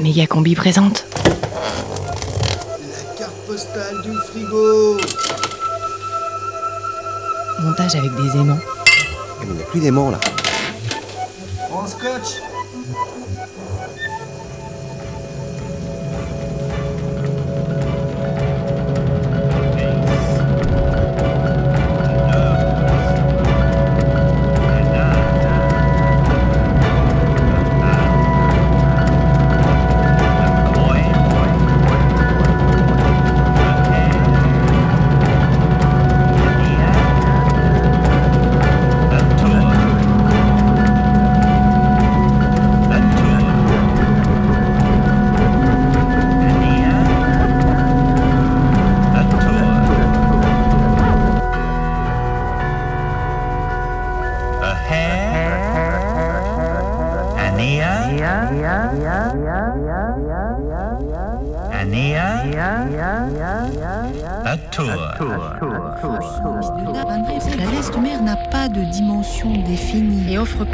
Méga Combi présente. La carte postale du frigo Montage avec des aimants. Mais Il n'y a plus d'aimants là. En scotch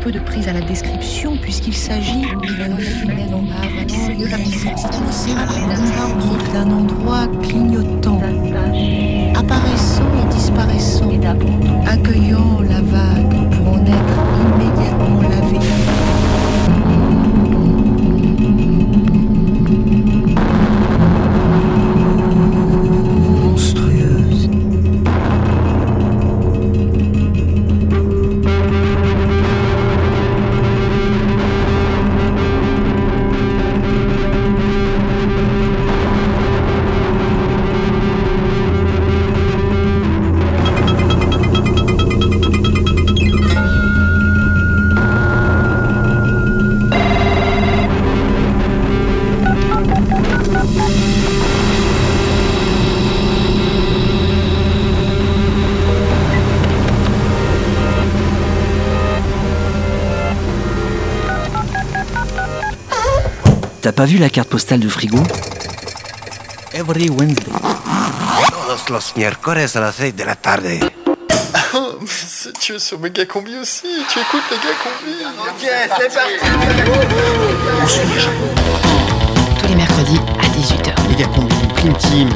peu de prise à la description puisqu'il s'agit d'un T'as pas vu la carte postale du frigo Every Wednesday. Todos los miércoles a las 6 de la tarde. Oh, tu es sur Méga Combi aussi, tu écoutes Méga Combi. Ok, c'est parti Tous les mercredis à 18h. Méga combi, prime team.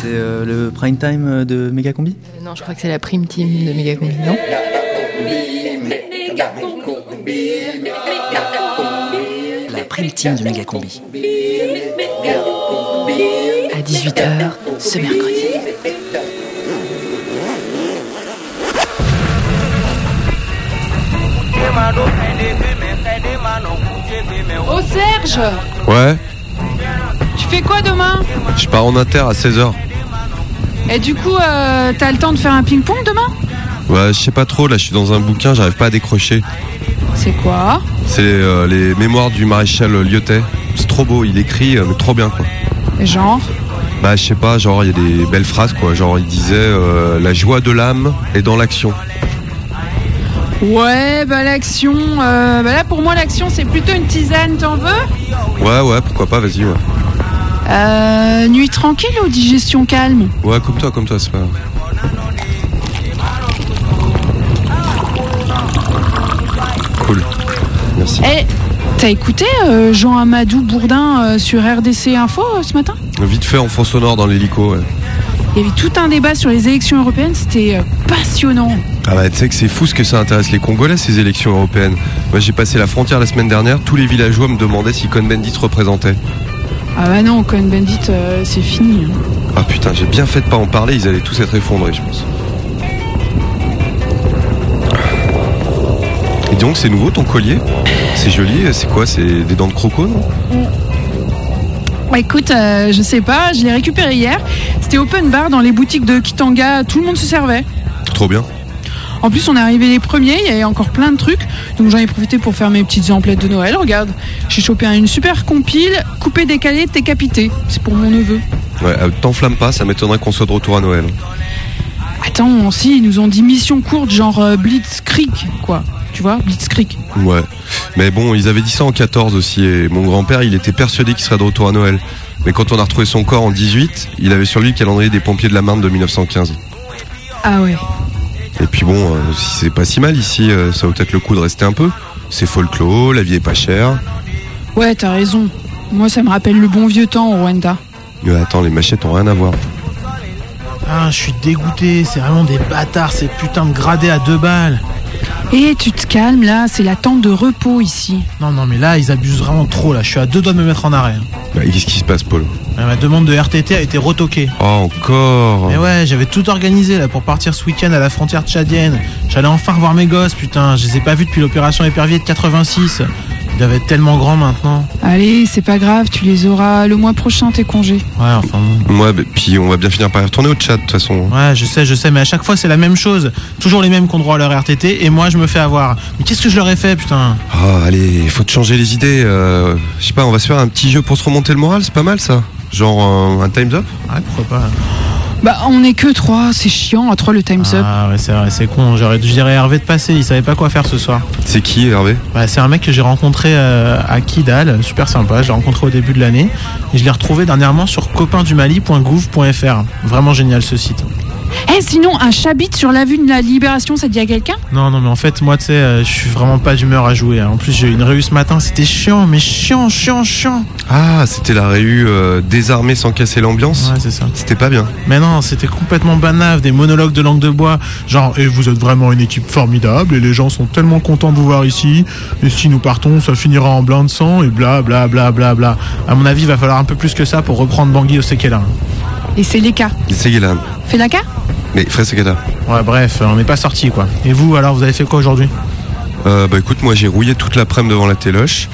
C'est euh, le prime time euh, de Méga combi Euh, non, je crois que c'est la prime team de Méga Combi, non? La prime team de Méga combi. À 18h ce mercredi. Oh Serge Ouais, Tu fais quoi demain? Je pars en inter à 16h. Et du coup, euh, t'as le temps de faire un ping-pong demain? Ouais, je sais pas trop, là je suis dans un bouquin, j'arrive pas à décrocher. C'est quoi? C'est euh, les mémoires du maréchal Lyotet. C'est trop beau, il écrit, euh, mais trop bien quoi. Genre? Bah je sais pas, genre il y a des belles phrases quoi. Genre il disait euh, la joie de l'âme est dans l'action. Ouais, bah l'action... euh, bah là pour moi l'action c'est plutôt une tisane, t'en veux? Ouais ouais, pourquoi pas, vas-y ouais. Euh, Nuit tranquille ou digestion calme Ouais, comme toi, comme toi, c'est pas. Cool. Merci. Eh, t'as écouté euh, Jean Amadou Bourdin euh, sur RDC Info euh, ce matin Vite fait en fond sonore dans l'hélico. Ouais. Il y avait tout un débat sur les élections européennes, c'était passionnant. Ah bah tu sais que c'est fou ce que ça intéresse les Congolais ces élections européennes. Moi j'ai passé la frontière la semaine dernière, tous les villageois me demandaient si Cohn-Bendit se représentait. Ah bah non, Cohn-Bendit, euh, c'est fini. Ah putain, j'ai bien fait de pas en parler, ils allaient tous être effondrés je pense. Et donc c'est nouveau ton collier C'est joli, c'est quoi C'est des dents de croco non Bah écoute, euh, je sais pas, je l'ai récupéré hier. C'était open bar dans les boutiques de Kitanga, tout le monde se servait. Trop bien. En plus, on est arrivé les premiers, il y avait encore plein de trucs. Donc j'en ai profité pour faire mes petites emplettes de Noël. Regarde, j'ai chopé une super compile, coupé, décalé, décapité. C'est pour mon neveu. Ouais, euh, t'enflamme pas, ça m'étonnerait qu'on soit de retour à Noël. Attends, si, ils nous ont dit mission courte, genre euh, Blitzkrieg, quoi. Tu vois, Blitzkrieg. Ouais. Mais bon, ils avaient dit ça en 14 aussi, et mon grand-père, il était persuadé qu'il serait de retour à Noël. Mais quand on a retrouvé son corps en 18, il avait sur lui le calendrier des pompiers de la Marne de 1915. Ah ouais. Et puis bon, euh, si c'est pas si mal ici, euh, ça vaut peut-être le coup de rester un peu. C'est folklore, la vie est pas chère. Ouais, t'as raison. Moi, ça me rappelle le bon vieux temps au Rwanda. Mais attends, les machettes ont rien à voir. Ah, je suis dégoûté, c'est vraiment des bâtards, ces putains de gradés à deux balles. Et tu te calmes là, c'est la tente de repos ici. Non, non, mais là, ils abusent vraiment trop, là. Je suis à deux doigts de me mettre en arrêt. hein. Bah, Qu'est-ce qui se passe, Paul Euh, Ma demande de RTT a été retoquée. Oh, encore Mais ouais, j'avais tout organisé là pour partir ce week-end à la frontière tchadienne. J'allais enfin revoir mes gosses, putain. Je les ai pas vus depuis l'opération épervier de 86. Ils doivent être tellement grands maintenant. Allez, c'est pas grave, tu les auras le mois prochain tes congés. Ouais, enfin bon. Ouais, bah, puis on va bien finir par y retourner au chat, de toute façon. Ouais, je sais, je sais, mais à chaque fois c'est la même chose. Toujours les mêmes qui ont droit à leur RTT et moi je me fais avoir. Mais qu'est-ce que je leur ai fait, putain? Ah, allez, il faut te changer les idées. euh, je sais pas, on va se faire un petit jeu pour se remonter le moral, c'est pas mal ça Genre euh, un Time's Up? Ouais, pourquoi pas Bah, on est que trois, c'est chiant, à trois le time's up. Ah ouais, c'est vrai, c'est con. J'aurais dû dire à Hervé de passer, il savait pas quoi faire ce soir. C'est qui, Hervé? Ouais, c'est un mec que j'ai rencontré euh, à Kidal, super sympa. Je l'ai rencontré au début de l'année et je l'ai retrouvé dernièrement sur copaindumali.gouv.fr. Vraiment génial ce site. Eh, sinon, un chabit sur la vue de la libération, ça dit à quelqu'un? Non, non, mais en fait, moi, tu sais, euh, je suis vraiment pas d'humeur à jouer. hein. En plus, j'ai eu une réu ce matin, c'était chiant, mais chiant, chiant, chiant. Ah, c'était la réu euh, désarmée sans casser l'ambiance? Ouais, c'est ça. C'était pas bien. Mais non, c'était complètement banave, des monologues de langue de bois. Genre, et vous êtes vraiment une équipe formidable, et les gens sont tellement contents de vous voir ici. Et si nous partons, ça finira en blanc de sang, et bla bla bla bla bla. À mon avis, il va falloir un peu plus que ça pour reprendre Bangui au Sekela. Et c'est les cas. C'est Guélan. Fais la cas Mais Fred Sekata. Ouais, bref, on n'est pas sorti quoi. Et vous, alors, vous avez fait quoi aujourd'hui Euh, bah écoute, moi j'ai rouillé toute l'après-midi devant la téloche.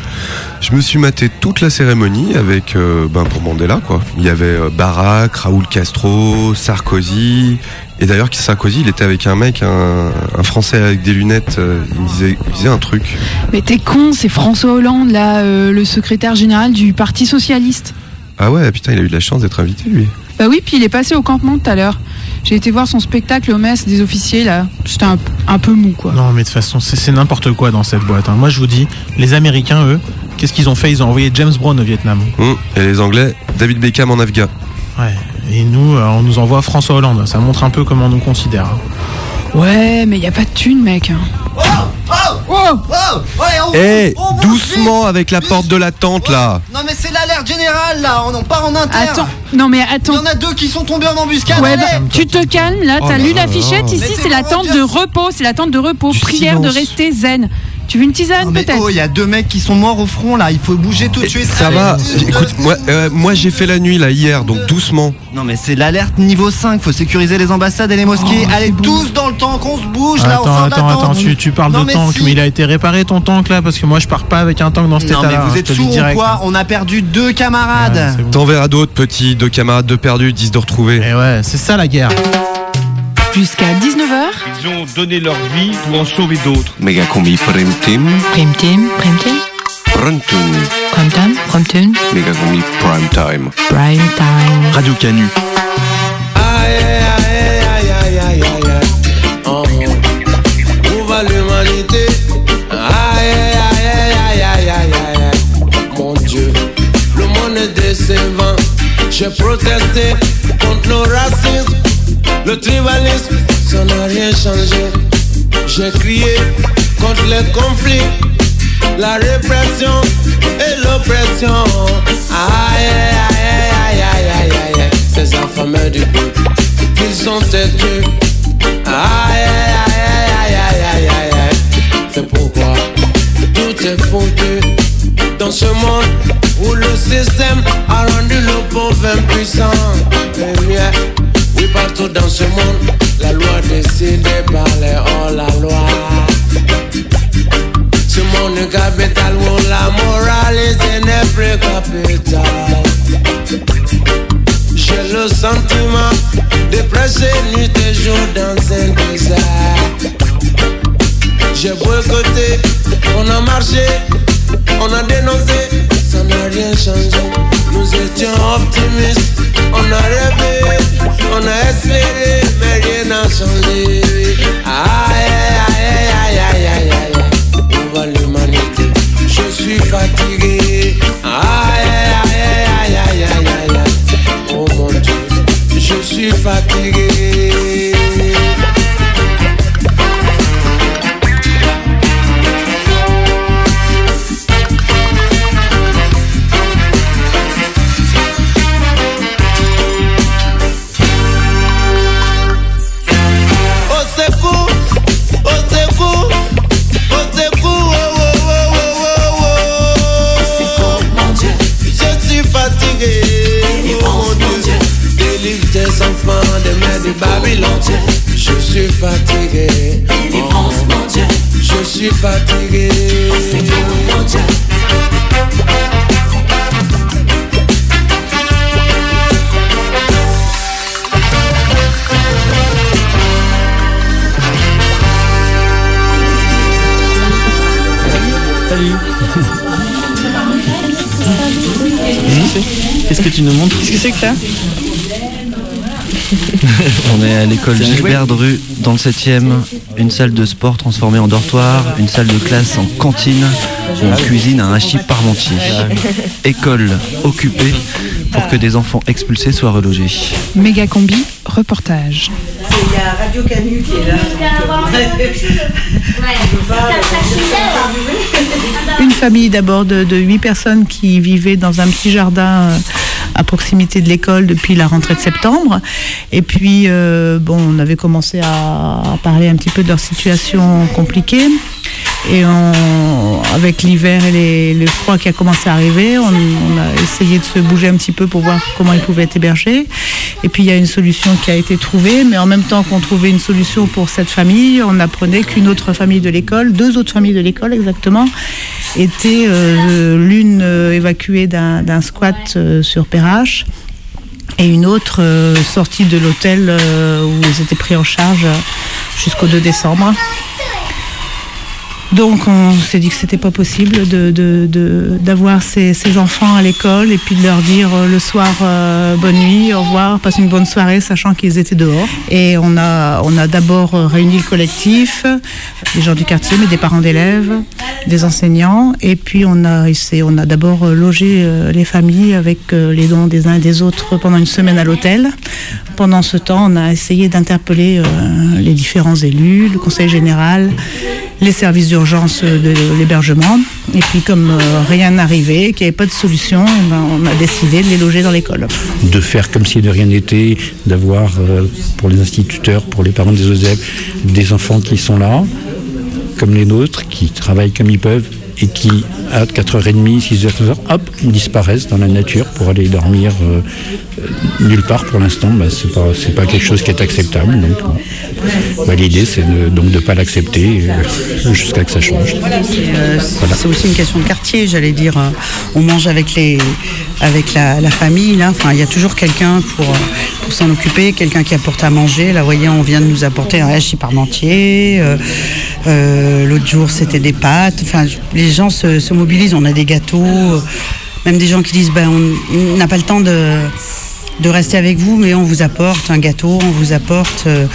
Je me suis maté toute la cérémonie avec, euh, ben pour Mandela quoi. Il y avait euh, Barack, Raoul Castro, Sarkozy. Et d'ailleurs, Sarkozy, il était avec un mec, un, un Français avec des lunettes. euh, il, me disait, il disait un truc. Mais t'es con, c'est François Hollande, là, euh, le secrétaire général du Parti Socialiste. Ah ouais, putain, il a eu de la chance d'être invité lui. Bah oui, puis il est passé au campement tout à l'heure. J'ai été voir son spectacle au mess des officiers, là. C'était un, un peu mou, quoi. Non, mais de toute façon, c'est c'est n'importe quoi dans cette boîte. hein. Moi, je vous dis, les Américains, eux, qu'est-ce qu'ils ont fait? Ils ont envoyé James Brown au Vietnam. Hum, Et les Anglais, David Beckham en Afghan. Ouais. Et nous, euh, on nous envoie François Hollande. Ça montre un peu comment on nous considère. hein. Ouais, mais y a pas de thune, mec. hein. Oh Ouais, on- Eh, on bouge doucement vite. avec la porte de la tente là. Non mais c'est générale là, on en part en inter. Attends, non mais Il y attends. en a deux qui sont tombés en embuscade. Ouais, bah, tu te calmes, là, Oh t'as là lu l'affichette, ici c'est la tente de repos, c'est la tente de repos, Du prière de rester zen. Tu veux une tisane peut-être oh, il y a deux mecs qui sont morts au front là, il faut bouger tout de suite. Ça Allez, va. une, deux. Écoute, moi, euh, moi j'ai fait la nuit là hier, donc doucement. Non mais c'est l'alerte niveau 5, faut sécuriser les ambassades et les mosquées. Allez tous dans le tank, on se bouge là, on attends, attends, attends, tu, tu parles Non, de mais tank, si. mais il a été réparé ton tank là, parce que moi je pars pas avec un tank dans cet Non mais vous hein, êtes dis ou direct. quoi On a perdu deux camarades. c'est bon. T'en verras d'autres petits, deux camarades de perdus, dix de retrouvés. Et ouais, c'est ça la guerre. Jusqu'à 19h, Ils ont donné leur vie pour en sauver d'autres. Megacombi Prime Team, Prime Team, Prime Team, Prontun, Prime Time, Prime Time. Prime Time. Radio Canu. Où va l'humanité Aïe, aïe, aïe, aïe, aïe, aïe, aïe, aïe. Mon Dieu, le monde est décevant. J'ai protesté contre le racisme, le tribalisme, ça n'a rien changé. J'ai crié contre les conflits, la répression et l'oppression. Aïe, aïe, aïe, aïe, aïe, aïe. Ces affamés du peuple, ils sont têtus. Aïe, aïe, aïe, aïe, aïe, aïe, aïe. C'est pourquoi tout est foutu dans ce monde où le système a rendu le pauvre impuissant. Bien, oui, partout dans ce monde, la loi décidée par les hors-la-loi. Ce monde capital où la moralité n'est plus capitale. J'ai le sentiment de prêcher nuit et jour dans un désert. J'ai boycotté, on a marché, on a dénoncé, ça n'a rien changé. Nous étions optimistes, on a rêvé, on a espéré, mais rien n'a changé. Aïe, aïe, aïe, aïe, aïe, aïe, aïe. Où va l'humanité Je suis fatigué. Aïe, aïe, aïe, aïe, aïe, aïe, aïe. Oh mon Dieu, je suis fatigué. Salut. Qu'est-ce que tu nous montres Qu'est-ce que c'est que ça? On est à l'école Gilbert Dru, dans le 7ème. Une salle de sport transformée en dortoir, une salle de classe en cantine, une cuisine à un hachis parmentier. École occupée pour que des enfants expulsés soient relogés. Méga combi, reportage. Il y a Radio Canu qui est là. Une famille d'abord de, de 8 personnes qui vivaient dans un petit jardin euh, à proximité de l'école depuis la rentrée de septembre. Et puis, euh, bon, on avait commencé à, à parler un petit peu de leur situation compliquée. Et avec l'hiver et le froid qui a commencé à arriver, on, a essayé de se bouger un petit peu pour voir comment ils pouvaient être hébergés. Et puis il y a une solution qui a été trouvée, mais en même temps qu'on trouvait une solution pour cette famille, on apprenait qu'une autre famille de l'école, deux autres familles de l'école exactement, étaient euh, l'une euh, évacuée d'un squat euh, sur Perrache et une autre sortie de l'hôtel où ils étaient pris en charge jusqu'au 2 décembre. Donc on s'est dit que c'était pas possible de, de- de- d'avoir ces, enfants à l'école et puis de leur dire euh, le soir euh, bonne nuit, au revoir, passe une bonne soirée, sachant qu'ils étaient dehors. Et on a, on a d'abord euh, réuni le collectif, les gens du quartier, mais des parents d'élèves, des enseignants, et puis on a, on a d'abord logé les familles avec les dons des uns et des autres pendant une semaine à l'hôtel. Pendant ce temps, on a essayé d'interpeller les différents élus, le conseil général, les services d'urgence de l'hébergement. Et puis comme euh, rien n'arrivait, qu'il n'y avait pas de solution, eh ben, on a décidé de les loger dans l'école. de faire comme si de rien n'était, d'avoir euh, pour les instituteurs, pour les parents des élèves, des enfants qui sont là, comme les nôtres, qui travaillent comme ils peuvent et qui, à 4h30, 6h, hop, disparaissent dans la nature pour aller dormir euh, euh, nulle part pour l'instant. Bah, c'est pas, quelque chose qui est acceptable. Donc, bon. Bah, l'idée, c'est de, donc de ne pas l'accepter euh, jusqu'à que ça change. C'est aussi une question de quartier, j'allais dire. On mange avec les, avec la, la famille. Là. Enfin, il y a toujours quelqu'un pour, pour s'en occuper, quelqu'un qui apporte à manger. Là, vous voyez, on vient de nous apporter un hachis parmentier. euh, euh, L'autre jour, c'était des pâtes. Enfin, les gens se, se mobilisent. On a des gâteaux. euh, Même des gens qui disent, ben, on n'a pas le temps de rester avec vous, mais on vous apporte un gâteau, on vous apporte euh,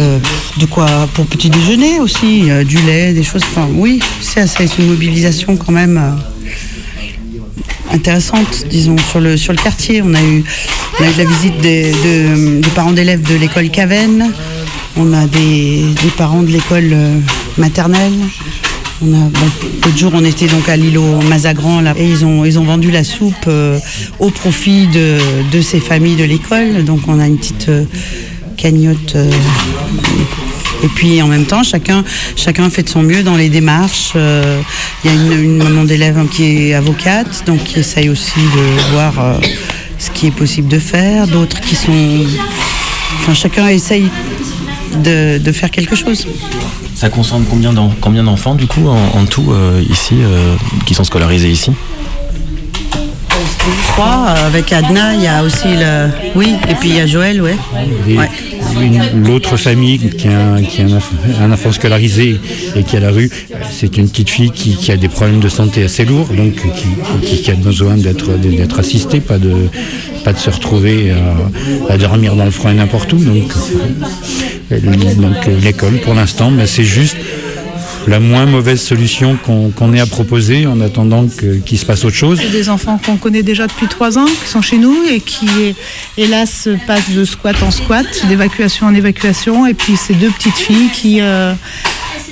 euh, de quoi pour petit déjeuner aussi, du lait, des choses. Enfin, oui, c'est une mobilisation quand même intéressante, disons, sur le, sur le quartier. On a eu, on a eu la visite des, de- parents d'élèves de l'école Caven, on a des, parents de l'école maternelle. On jour, on était donc à l'îlot Mazagran et ils ont, vendu la soupe euh, au profit de, ces familles de l'école. Donc on a une petite euh, cagnotte. euh, et puis en même temps, chacun, fait de son mieux dans les démarches. Il y a une, maman d'élève qui est avocate, donc qui essaye aussi de voir ce qui est possible de faire. D'autres qui sont. Enfin, chacun essaye de faire quelque chose. Ça concerne combien d'en- combien d'enfants du coup en, en tout euh, ici euh, qui sont scolarisés ici? Trois, avec Adna, il y a aussi le. Oui, et puis il y a Joël, ouais. L'autre famille qui a, un, qui a un enf- un enfant scolarisé et qui est à la rue, c'est une petite fille qui, qui a des problèmes de santé assez lourds, donc qui, qui- qui a besoin d'être d'être assistée, pas de, de se retrouver à, à dormir dans le froid n'importe où. Donc, euh, euh, l'école, pour l'instant, mais c'est juste la moins mauvaise solution qu'on qu'on ait à proposer en attendant qu'il se passe autre chose. Des enfants qu'on connaît déjà depuis trois ans, qui sont chez nous et qui, hélas, passent de squat en squat, d'évacuation en évacuation. Et puis ces deux petites filles qui, euh,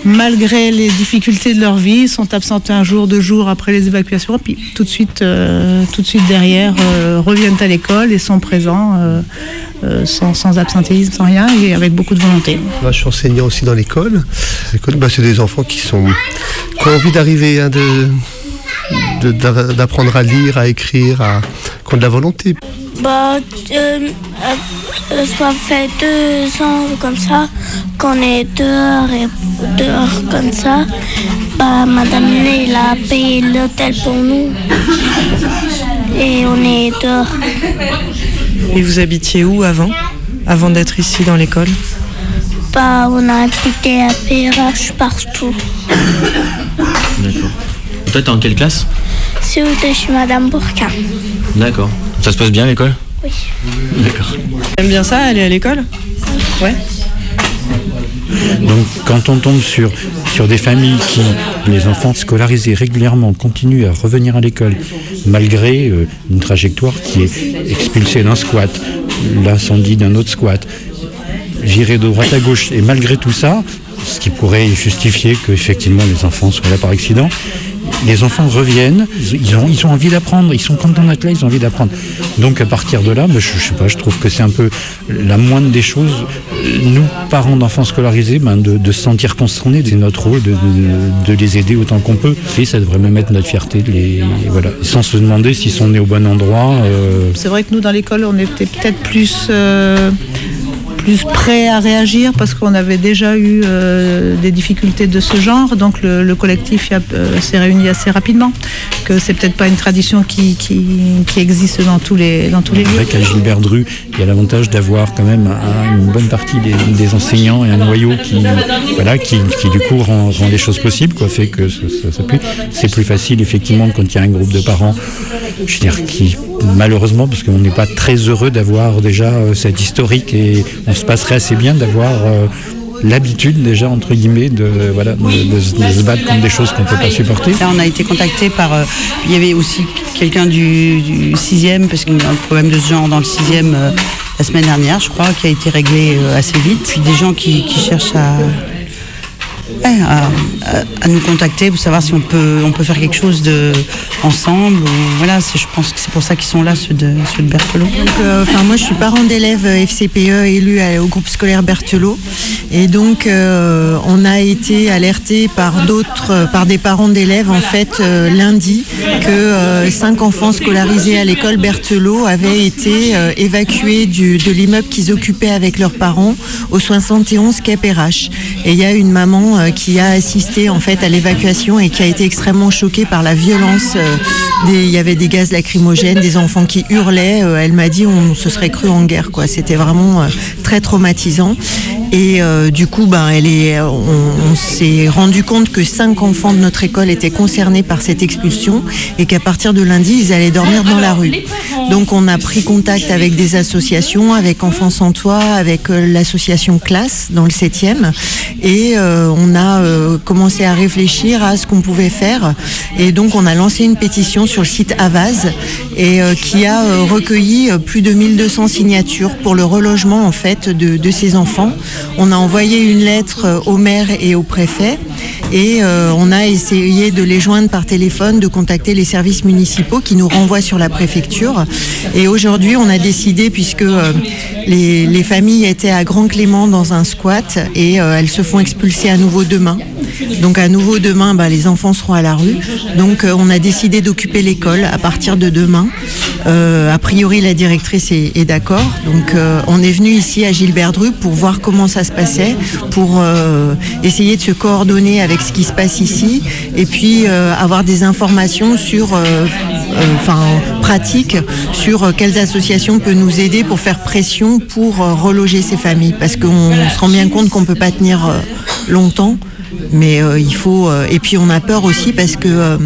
malgré les difficultés de leur vie, sont absentes un jour, deux jours après les évacuations. Puis tout de suite, euh, derrière, euh, reviennent à l'école et sont présents euh, sans, absentéisme, sans rien, et avec beaucoup de volonté. Moi, je suis enseignant aussi dans l'école. Bah, c'est des enfants qui sont qui ont envie d'arriver, hein, d'apprendre à lire, à écrire, à, qui ont de la volonté. Bah, euh, euh, ça fait deux ans comme ça qu'on est dehors et dehors comme ça. Bah, Madame Ney, elle a payé l'hôtel pour nous. Et on est dehors. Et vous habitiez où avant Avant d'être ici dans l'école? Bah, on a habité à PRH partout. D'accord. Toi, t'es en quelle classe? C'est où de chez Madame Bourquin. D'accord. Ça se passe bien à l'école? Oui. D'accord. T'aimes bien ça, aller à l'école? Ouais. Donc quand on tombe sur, sur des familles qui, les enfants scolarisés régulièrement, continuent à revenir à l'école, malgré euh, une trajectoire qui est expulsée d'un squat, l'incendie d'un autre squat, viré de droite à gauche, et malgré tout ça, ce qui pourrait justifier que effectivement les enfants soient là par accident, les enfants reviennent, ils ont, envie d'apprendre, ils sont contents d'être là, ils ont envie d'apprendre. Donc à partir de là, ben, je, je sais pas, je trouve que c'est un peu la moindre des choses. Euh, Nous, parents d'enfants scolarisés, ben, de, se sentir concernés, c'est notre rôle de, les aider autant qu'on peut. Et ça devrait même être notre fierté, voilà, sans se demander s'ils sont nés au bon endroit. euh, C'est vrai que nous, dans l'école, on était peut-être plus, euh, plus prêts à réagir parce qu'on avait déjà eu euh, des difficultés de ce genre. Donc le, le collectif euh, s'est réuni assez rapidement. Que c'est peut-être pas une tradition qui, qui, qui existe dans tous les, dans tous les C'est vrai lieux. qu'à Gilbert Dru, il y a l'avantage d'avoir quand même un- une bonne partie des, des enseignants et un noyau qui, voilà, qui, qui du coup rend, rend les choses possibles, quoi, fait que ça, ça- c'est plus facile effectivement quand il y a un groupe de parents, je veux dire, qui malheureusement, parce qu'on n'est pas très heureux d'avoir déjà euh, cette historique et on se passerait assez bien d'avoir euh, l'habitude déjà entre guillemets de, voilà, de, se- battre contre des choses qu'on ne peut pas supporter. Là, on a été contacté par. euh, il y avait aussi quelqu'un du, du sixième, parce qu'il y a un problème de ce genre dans le sixième euh, la semaine dernière, je crois, qui a été réglé assez vite. Puis des gens qui cherchent à, à, nous contacter pour savoir si on peut, on peut faire quelque chose de, ensemble. voilà, je pense que c'est pour ça qu'ils sont là, ceux de, ceux de Berthelot. Euh, moi, je suis parent d'élèves euh, FCPE élus à- au groupe scolaire Berthelot. Et donc, euh, on a été alerté par d'autres, par des parents d'élèves, en fait, lundi, que cinq enfants scolarisés à l'école Berthelot avaient été évacués du, de l'immeuble qu'ils occupaient avec leurs parents au 71 Cap RH. Et il y a une maman qui a assisté, en fait, à l'évacuation et qui a été extrêmement choquée par la violence. Il y avait des gaz lacrymogènes, des enfants qui hurlaient. Euh, elle m'a dit on se serait cru en guerre, quoi. C'était vraiment euh, très traumatisant. Et euh, du coup, ben, elle est, on, s'est rendu compte que cinq enfants de notre école étaient concernés par cette expulsion et qu'à partir de lundi, ils allaient dormir dans la rue. Donc, on a pris contact avec des associations, avec Enfants sans toit, avec l'association Classe dans le 7e, et on a commencé à réfléchir à ce qu'on pouvait faire. Et donc, on a lancé une pétition sur le site Avaz et euh, qui a euh, recueilli euh, plus de 1200 signatures pour le relogement en fait de, ces enfants. On a envoyé une lettre au maire et au préfet et on a essayé de les joindre par téléphone, de contacter les services municipaux qui nous renvoient sur la préfecture. Et aujourd'hui, on a décidé, puisque les, les familles étaient à Grand Clément dans un squat et elles se font expulser à nouveau demain. Donc à nouveau demain, bah, les enfants seront à la rue. Donc euh, on a décidé d'occuper l'école à partir de demain. Euh, a priori, la directrice est, d'accord. Donc euh, on est venu ici à Gilbert Dru pour voir comment ça se passait, pour essayer de se coordonner avec ce qui se passe ici et puis avoir des informations sur, enfin pratiques, sur quelles associations peuvent nous aider pour faire pression pour reloger ces familles. Parce qu'on se rend bien compte qu'on ne peut pas tenir longtemps. Mais euh, il faut. euh, et puis on a peur aussi parce que euh,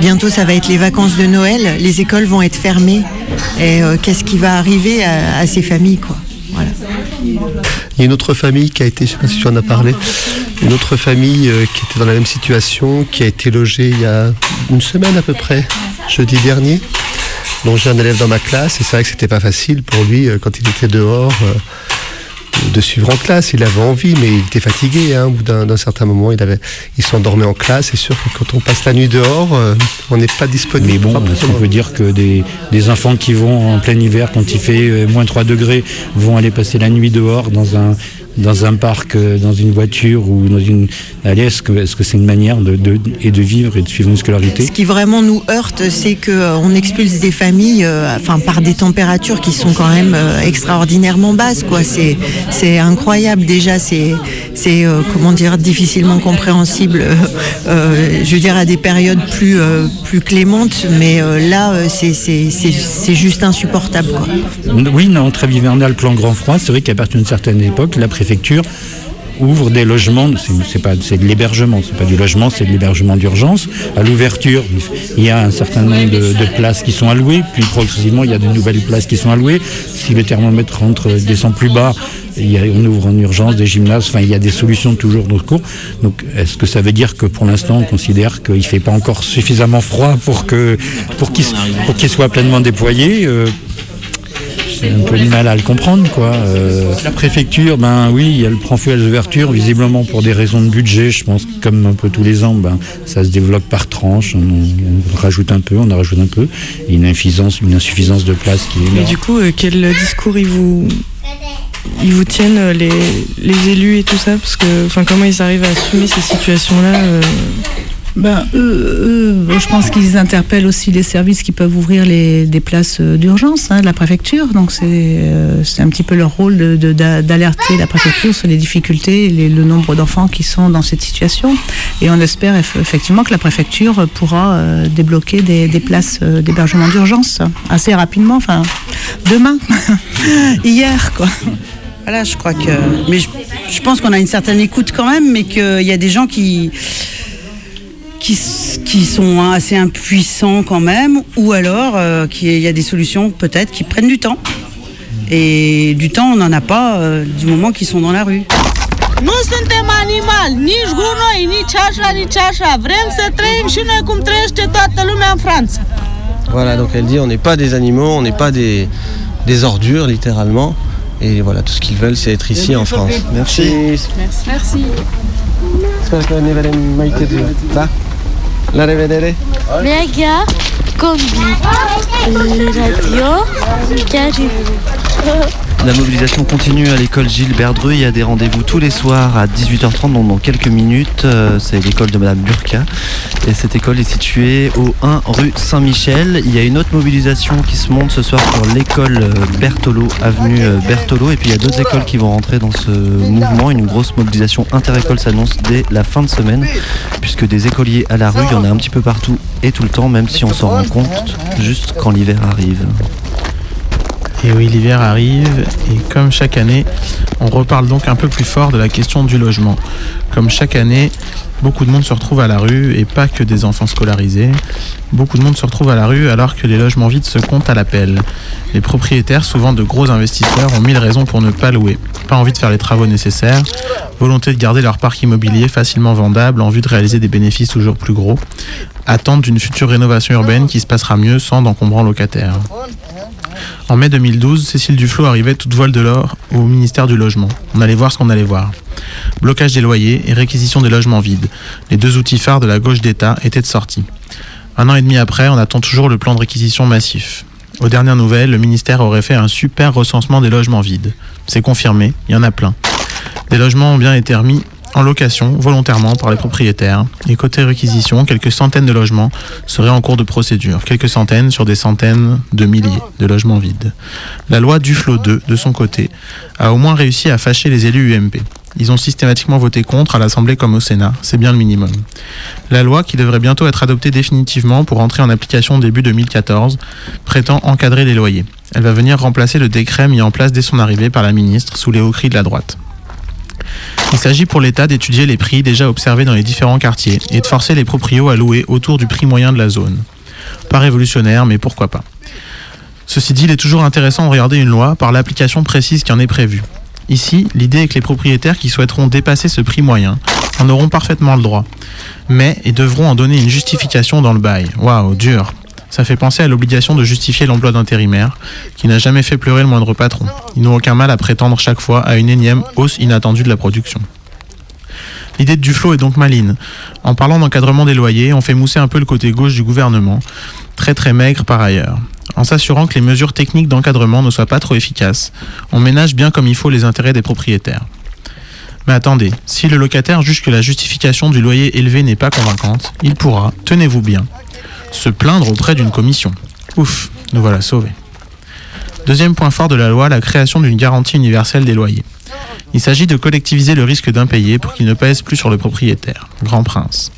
bientôt ça va être les vacances de Noël, les écoles vont être fermées. Et qu'est-ce qui va arriver à, ces familles, quoi? Voilà. Il y a une autre famille qui a été, je ne sais pas si tu en as parlé, une autre famille qui était dans la même situation, qui a été logée il y a une semaine à peu près, jeudi dernier. Donc j'ai un élève dans ma classe et c'est vrai que c'était pas facile pour lui quand il était dehors de suivre en classe. Il avait envie, mais il était fatigué. Hein, au bout d'un certain moment, il, avait, il s'endormait en classe. C'est sûr que quand on passe la nuit dehors, euh, on n'est pas disponible. Mais bon, qu'on peut dire que des, des enfants qui vont en plein hiver, quand il fait euh, moins 3 degrés, vont aller passer la nuit dehors dans un, dans un parc, euh, dans une voiture ou dans une allée, est-ce que est-ce que c'est une manière de, de- et de vivre et de suivre une scolarité Ce qui vraiment nous heurte, c'est qu'on expulse des familles euh, enfin, par des températures qui sont quand même euh, extraordinairement basses. C'est, c'est incroyable déjà, c'est, c'est euh, comment dire, difficilement compréhensible, euh, euh, je veux dire, à des périodes plus, plus clémentes, mais là, c'est, juste insupportable. Quoi. Oui, non, trêve hivernale, plan grand froid. C'est vrai qu'à partir d'une certaine époque, la préfecture ouvre des logements, c'est- de l'hébergement, c'est pas du logement, c'est de l'hébergement d'urgence. À l'ouverture, il y a un certain nombre de, places qui sont allouées, puis progressivement il y a de nouvelles places qui sont allouées. Si le thermomètre rentre descend plus bas, on ouvre en urgence des gymnases. Enfin, il y a des solutions toujours dans le cours. Donc, est-ce que ça veut dire que pour l'instant on considère qu'il fait pas encore suffisamment froid pour pour qu'il soit pleinement déployé Euh, j'ai un peu de mal à le comprendre, quoi. Euh, la préfecture, ben oui, elle prend feu à l'ouverture, visiblement pour des raisons de budget. Je pense que comme un peu tous les ans, ben ça se développe par tranche. On, on rajoute un peu, on en rajoute un peu. Une insuffisance, une insuffisance de place qui est Mais du coup, euh, quel discours ils vous, ils vous tiennent, euh, les, les élus et tout ça? Parce que, enfin, comment ils arrivent à assumer ces situations-là euh, Ben, eux, je pense qu'ils interpellent aussi les services qui peuvent ouvrir les, des places euh, d'urgence hein, de la préfecture. Donc c'est euh, c'est un petit peu leur rôle d'alerter la préfecture sur les difficultés et le nombre d'enfants qui sont dans cette situation. Et on espère eff- effectivement que la préfecture pourra euh, débloquer des, des places d'hébergement d'urgence assez rapidement, enfin demain, hier quoi. Voilà, je crois que. Mais je, je pense qu'on a une certaine écoute quand même, mais qu'il y a des gens qui. Qui, sont assez impuissants quand même, ou alors euh, qu'il y a des solutions peut-être qui prennent du temps. Et du temps, on n'en a pas euh, du moment qu'ils sont dans la rue. Nu suntem animali, nici gunoi, nici așa, nici așa. Vrem să trăim și noi cum trăiește toată lumea în Franța. Voilà, donc elle dit on n'est pas des animaux, on n'est pas des, des ordures littéralement. Et voilà, tout ce qu'ils veulent, c'est être ici en France. Merci. Merci. Spero che La rivedere? Mega combi radio carré. La mobilisation continue à l'école Gilles Berdreux. Il y a des rendez-vous tous les soirs à 18h30, donc dans quelques minutes. Euh, C'est l'école de Madame Burka. Et cette école est située au 1 rue Saint-Michel. Il y a une autre mobilisation qui se monte ce soir pour l'école euh, Bertolo, avenue euh, Bertolo. Et puis il y a d'autres écoles qui vont rentrer dans ce mouvement. Une grosse mobilisation interécole s'annonce dès la fin de semaine, puisque des écoliers à la rue, il y en a un petit peu partout et tout le temps, même si on s'en rend compte juste quand l'hiver arrive. Et oui, l'hiver arrive et comme chaque année, on reparle donc un peu plus fort de la question du logement. Comme chaque année, beaucoup de monde se retrouve à la rue et pas que des enfants scolarisés. Beaucoup de monde se retrouve à la rue alors que les logements vides se comptent à l'appel. Les propriétaires, souvent de gros investisseurs, ont mille raisons pour ne pas louer. Pas envie de faire les travaux nécessaires, volonté de garder leur parc immobilier facilement vendable en vue de réaliser des bénéfices toujours plus gros, attente d'une future rénovation urbaine qui se passera mieux sans d'encombrants locataires. En mai 2012, Cécile Duflot arrivait toute voile de l'or au ministère du Logement. On allait voir ce qu'on allait voir. Blocage des loyers et réquisition des logements vides. Les deux outils phares de la gauche d'État étaient de sortie. Un an et demi après, on attend toujours le plan de réquisition massif. Aux dernières nouvelles, le ministère aurait fait un super recensement des logements vides. C'est confirmé, il y en a plein. Des logements ont bien été remis en location volontairement par les propriétaires. Et côté réquisition, quelques centaines de logements seraient en cours de procédure. Quelques centaines sur des centaines de milliers de logements vides. La loi Duflot 2, de son côté, a au moins réussi à fâcher les élus UMP. Ils ont systématiquement voté contre à l'Assemblée comme au Sénat, c'est bien le minimum. La loi, qui devrait bientôt être adoptée définitivement pour entrer en application début 2014, prétend encadrer les loyers. Elle va venir remplacer le décret mis en place dès son arrivée par la ministre sous les hauts cris de la droite. Il s'agit pour l'État d'étudier les prix déjà observés dans les différents quartiers et de forcer les proprios à louer autour du prix moyen de la zone. Pas révolutionnaire, mais pourquoi pas. Ceci dit, il est toujours intéressant de regarder une loi par l'application précise qui en est prévue. Ici, l'idée est que les propriétaires qui souhaiteront dépasser ce prix moyen en auront parfaitement le droit, mais ils devront en donner une justification dans le bail. Waouh, dur. Ça fait penser à l'obligation de justifier l'emploi d'intérimaire, qui n'a jamais fait pleurer le moindre patron. Ils n'ont aucun mal à prétendre chaque fois à une énième hausse inattendue de la production. L'idée de Duflo est donc maligne. En parlant d'encadrement des loyers, on fait mousser un peu le côté gauche du gouvernement, très très maigre par ailleurs. En s'assurant que les mesures techniques d'encadrement ne soient pas trop efficaces, on ménage bien comme il faut les intérêts des propriétaires. Mais attendez, si le locataire juge que la justification du loyer élevé n'est pas convaincante, il pourra, tenez-vous bien, se plaindre auprès d'une commission. Ouf, nous voilà sauvés. Deuxième point fort de la loi, la création d'une garantie universelle des loyers. Il s'agit de collectiviser le risque d'impayé pour qu'il ne pèse plus sur le propriétaire. Grand prince.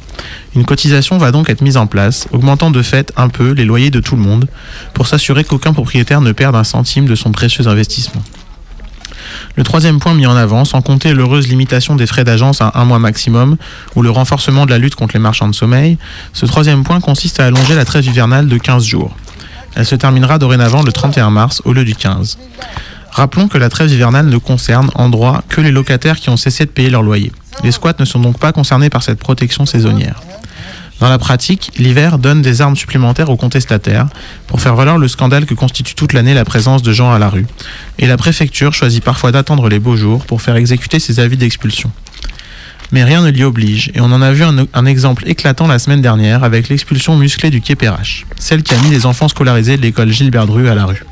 Une cotisation va donc être mise en place, augmentant de fait un peu les loyers de tout le monde, pour s'assurer qu'aucun propriétaire ne perde un centime de son précieux investissement. Le troisième point mis en avant, sans compter l'heureuse limitation des frais d'agence à un mois maximum ou le renforcement de la lutte contre les marchands de sommeil, ce troisième point consiste à allonger la trêve hivernale de 15 jours. Elle se terminera dorénavant le 31 mars au lieu du 15. Rappelons que la trêve hivernale ne concerne en droit que les locataires qui ont cessé de payer leur loyer. Les squats ne sont donc pas concernés par cette protection saisonnière. Dans la pratique, l'hiver donne des armes supplémentaires aux contestataires pour faire valoir le scandale que constitue toute l'année la présence de gens à la rue. Et la préfecture choisit parfois d'attendre les beaux jours pour faire exécuter ses avis d'expulsion. Mais rien ne l'y oblige, et on en a vu un, exemple éclatant la semaine dernière avec l'expulsion musclée du quai Perrache, celle qui a mis les enfants scolarisés de l'école Gilbert Dru à la rue.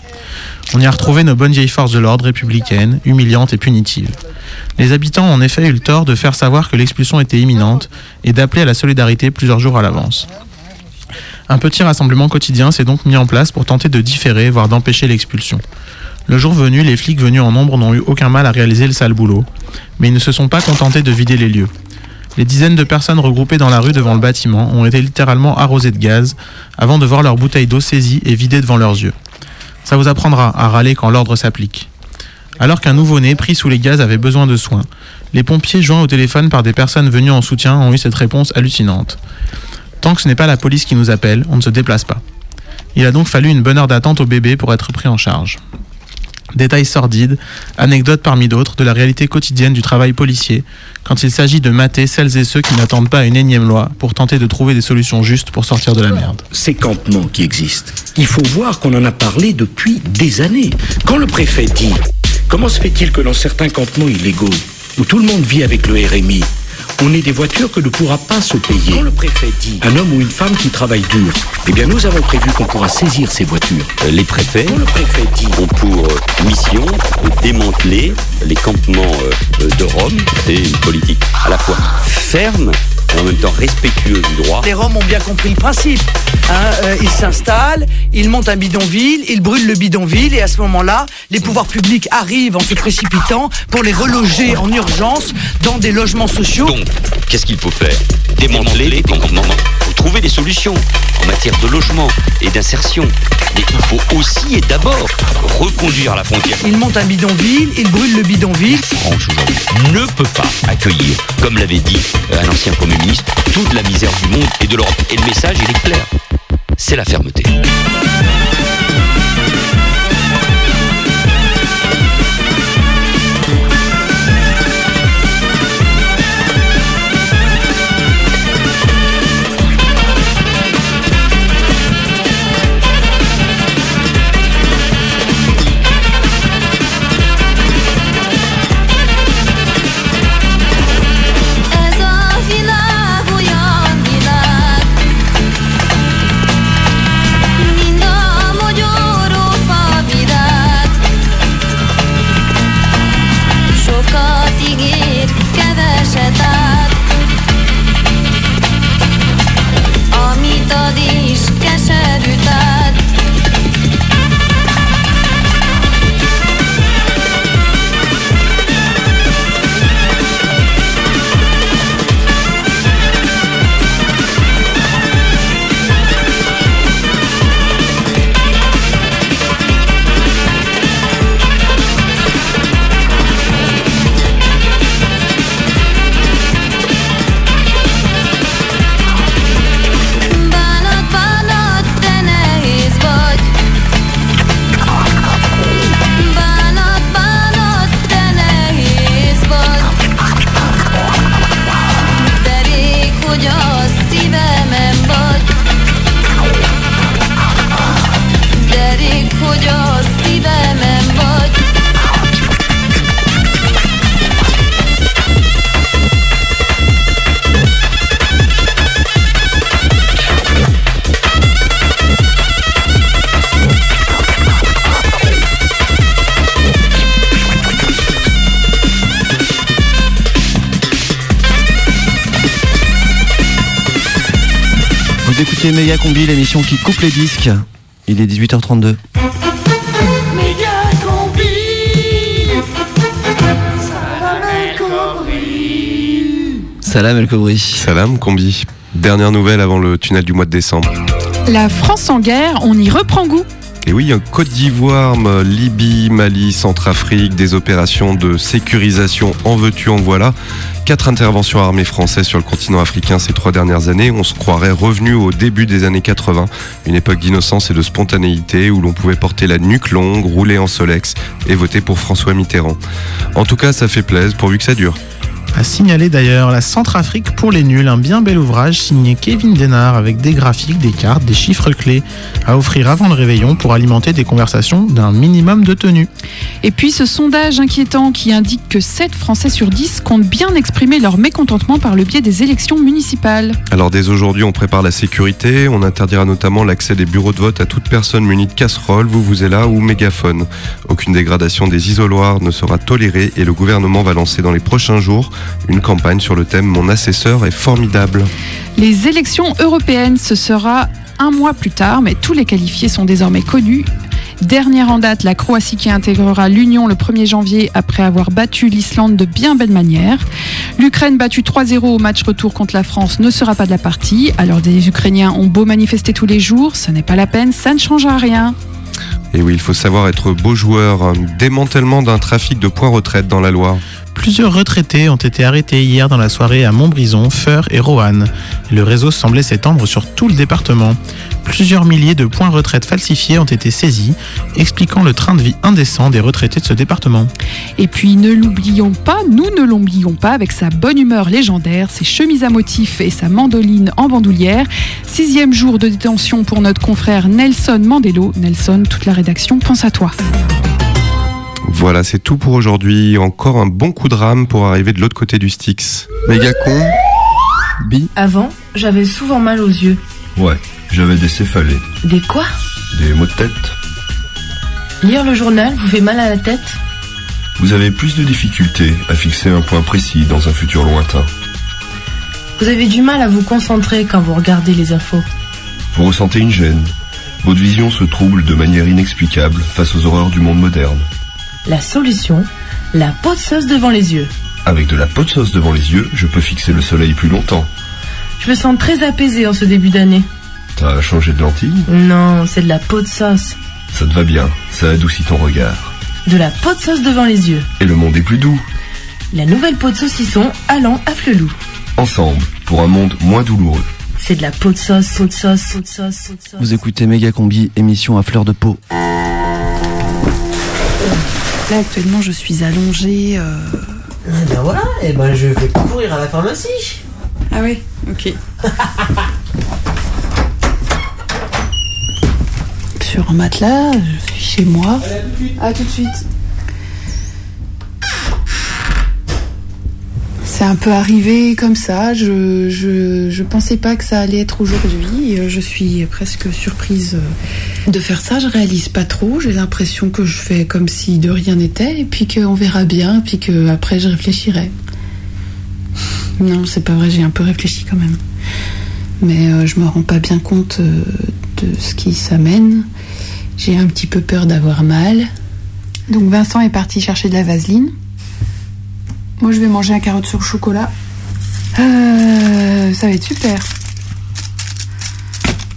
On y a retrouvé nos bonnes vieilles forces de l'ordre républicaines, humiliantes et punitives. Les habitants ont en effet eu le tort de faire savoir que l'expulsion était imminente et d'appeler à la solidarité plusieurs jours à l'avance. Un petit rassemblement quotidien s'est donc mis en place pour tenter de différer, voire d'empêcher l'expulsion. Le jour venu, les flics venus en nombre n'ont eu aucun mal à réaliser le sale boulot, mais ils ne se sont pas contentés de vider les lieux. Les dizaines de personnes regroupées dans la rue devant le bâtiment ont été littéralement arrosées de gaz avant de voir leurs bouteilles d'eau saisies et vidées devant leurs yeux. Ça vous apprendra à râler quand l'ordre s'applique. Alors qu'un nouveau-né pris sous les gaz avait besoin de soins, les pompiers joints au téléphone par des personnes venues en soutien ont eu cette réponse hallucinante. Tant que ce n'est pas la police qui nous appelle, on ne se déplace pas. Il a donc fallu une bonne heure d'attente au bébé pour être pris en charge. Détails sordides, anecdotes parmi d'autres de la réalité quotidienne du travail policier, quand il s'agit de mater celles et ceux qui n'attendent pas une énième loi pour tenter de trouver des solutions justes pour sortir de la merde. Ces campements qui existent, il faut voir qu'on en a parlé depuis des années. Quand le préfet dit Comment se fait-il que dans certains campements illégaux, où tout le monde vit avec le RMI, on ait des voitures que ne pourra pas se payer. Quand le préfet dit un homme ou une femme qui travaille dur, eh bien nous avons prévu qu'on pourra saisir ces voitures. Les préfets Quand le préfet dit ont pour euh, mission de démanteler les campements euh, de Rome. C'est une politique à la fois ferme en même temps respectueuse du droit. Les Roms ont bien compris le principe. hein. Euh, ils s'installent, ils montent un bidonville, ils brûlent le bidonville et à ce moment-là, les pouvoirs publics arrivent en se précipitant pour les reloger en urgence dans des logements sociaux. Donc, qu'est-ce qu'il faut faire? Démanteler les campements. Faut trouver des solutions en matière de logement et d'insertion. Mais il faut aussi et d'abord reconduire la frontière. Ils montent un bidonville, ils brûlent le bidonville. franche aujourd'hui ne peut pas accueillir, comme l'avait dit euh, un ancien Premier ministre, toute la misère du monde et de l'Europe. Et le message, il est clair. C'est la fermeté. Écoutez Méga Combi, l'émission qui coupe les disques. Il est 18h32. Salam El Kobri. Salam Combi. Dernière nouvelle avant le tunnel du mois de décembre. La France en guerre, on y reprend goût. Et oui, Côte d'Ivoire, Libye, Mali, Centrafrique, des opérations de sécurisation en veux-tu, en voilà. Quatre interventions armées françaises sur le continent africain ces trois dernières années. On se croirait revenu au début des années 80, une époque d'innocence et de spontanéité où l'on pouvait porter la nuque longue, rouler en solex et voter pour François Mitterrand. En tout cas, ça fait plaisir pourvu que ça dure. A signaler d'ailleurs la Centrafrique pour les nuls, un bien bel ouvrage signé Kevin Denard avec des graphiques, des cartes, des chiffres clés à offrir avant le réveillon pour alimenter des conversations d'un minimum de tenue. Et puis ce sondage inquiétant qui indique que 7 Français sur 10 comptent bien exprimer leur mécontentement par le biais des élections municipales. Alors dès aujourd'hui, on prépare la sécurité. On interdira notamment l'accès des bureaux de vote à toute personne munie de casserole, vous vous êtes là ou mégaphone. Aucune dégradation des isoloirs ne sera tolérée et le gouvernement va lancer dans les prochains jours une campagne sur le thème Mon assesseur est formidable. Les élections européennes, ce sera un mois plus tard, mais tous les qualifiés sont désormais connus. Dernière en date, la Croatie qui intégrera l'Union le 1er janvier après avoir battu l'Islande de bien belle manière. L'Ukraine battue 3-0 au match retour contre la France ne sera pas de la partie. Alors des Ukrainiens ont beau manifester tous les jours, ce n'est pas la peine, ça ne changera rien. Et oui, il faut savoir être beau joueur. Un démantèlement d'un trafic de points retraite dans la Loire. Plusieurs retraités ont été arrêtés hier dans la soirée à Montbrison, Feur et Roanne. Le réseau semblait s'étendre sur tout le département. Plusieurs milliers de points retraite falsifiés ont été saisis, expliquant le train de vie indécent des retraités de ce département. Et puis ne l'oublions pas, nous ne l'oublions pas, avec sa bonne humeur légendaire, ses chemises à motifs et sa mandoline en bandoulière. Sixième jour de détention pour notre confrère Nelson Mandelo. Nelson, toute la rédaction pense à toi. Voilà, c'est tout pour aujourd'hui. Encore un bon coup de rame pour arriver de l'autre côté du Styx. Méga con. Bi. Avant, j'avais souvent mal aux yeux. Ouais, j'avais des céphalées, Des quoi? Des maux de tête. Lire le journal vous fait mal à la tête? Vous avez plus de difficultés à fixer un point précis dans un futur lointain. Vous avez du mal à vous concentrer quand vous regardez les infos. Vous ressentez une gêne. Votre vision se trouble de manière inexplicable face aux horreurs du monde moderne. La solution La peau de sauce devant les yeux. Avec de la peau de sauce devant les yeux, je peux fixer le soleil plus longtemps. Je me sens très apaisée en ce début d'année. T'as changé de lentille Non, c'est de la peau de sauce. Ça te va bien, ça adoucit ton regard. De la peau de sauce devant les yeux. Et le monde est plus doux. La nouvelle peau de saucisson allant à Flelou. Ensemble, pour un monde moins douloureux. C'est de la peau de sauce, peau de sauce, peau de sauce, peau de sauce. Vous écoutez Méga Combi, émission à fleur de peau. Là, actuellement, je suis allongée. euh, Eh ben voilà, et ben je vais courir à la pharmacie. Ah oui, ok. Sur un matelas, je suis chez moi. À tout de suite. C'est un peu arrivé comme ça. Je, je, je pensais pas que ça allait être aujourd'hui. Euh, Je suis presque surprise euh, de faire ça. Je réalise pas trop. J'ai l'impression que je fais comme si de rien n'était et puis qu'on verra bien, puis que après je réfléchirai. Non, c'est pas vrai. J'ai un peu réfléchi quand même. Mais euh, je me rends pas bien compte euh, de ce qui s'amène. J'ai un petit peu peur d'avoir mal. Donc Vincent est parti chercher de la vaseline. Moi, je vais manger un carotte sur chocolat. Euh, ça va être super.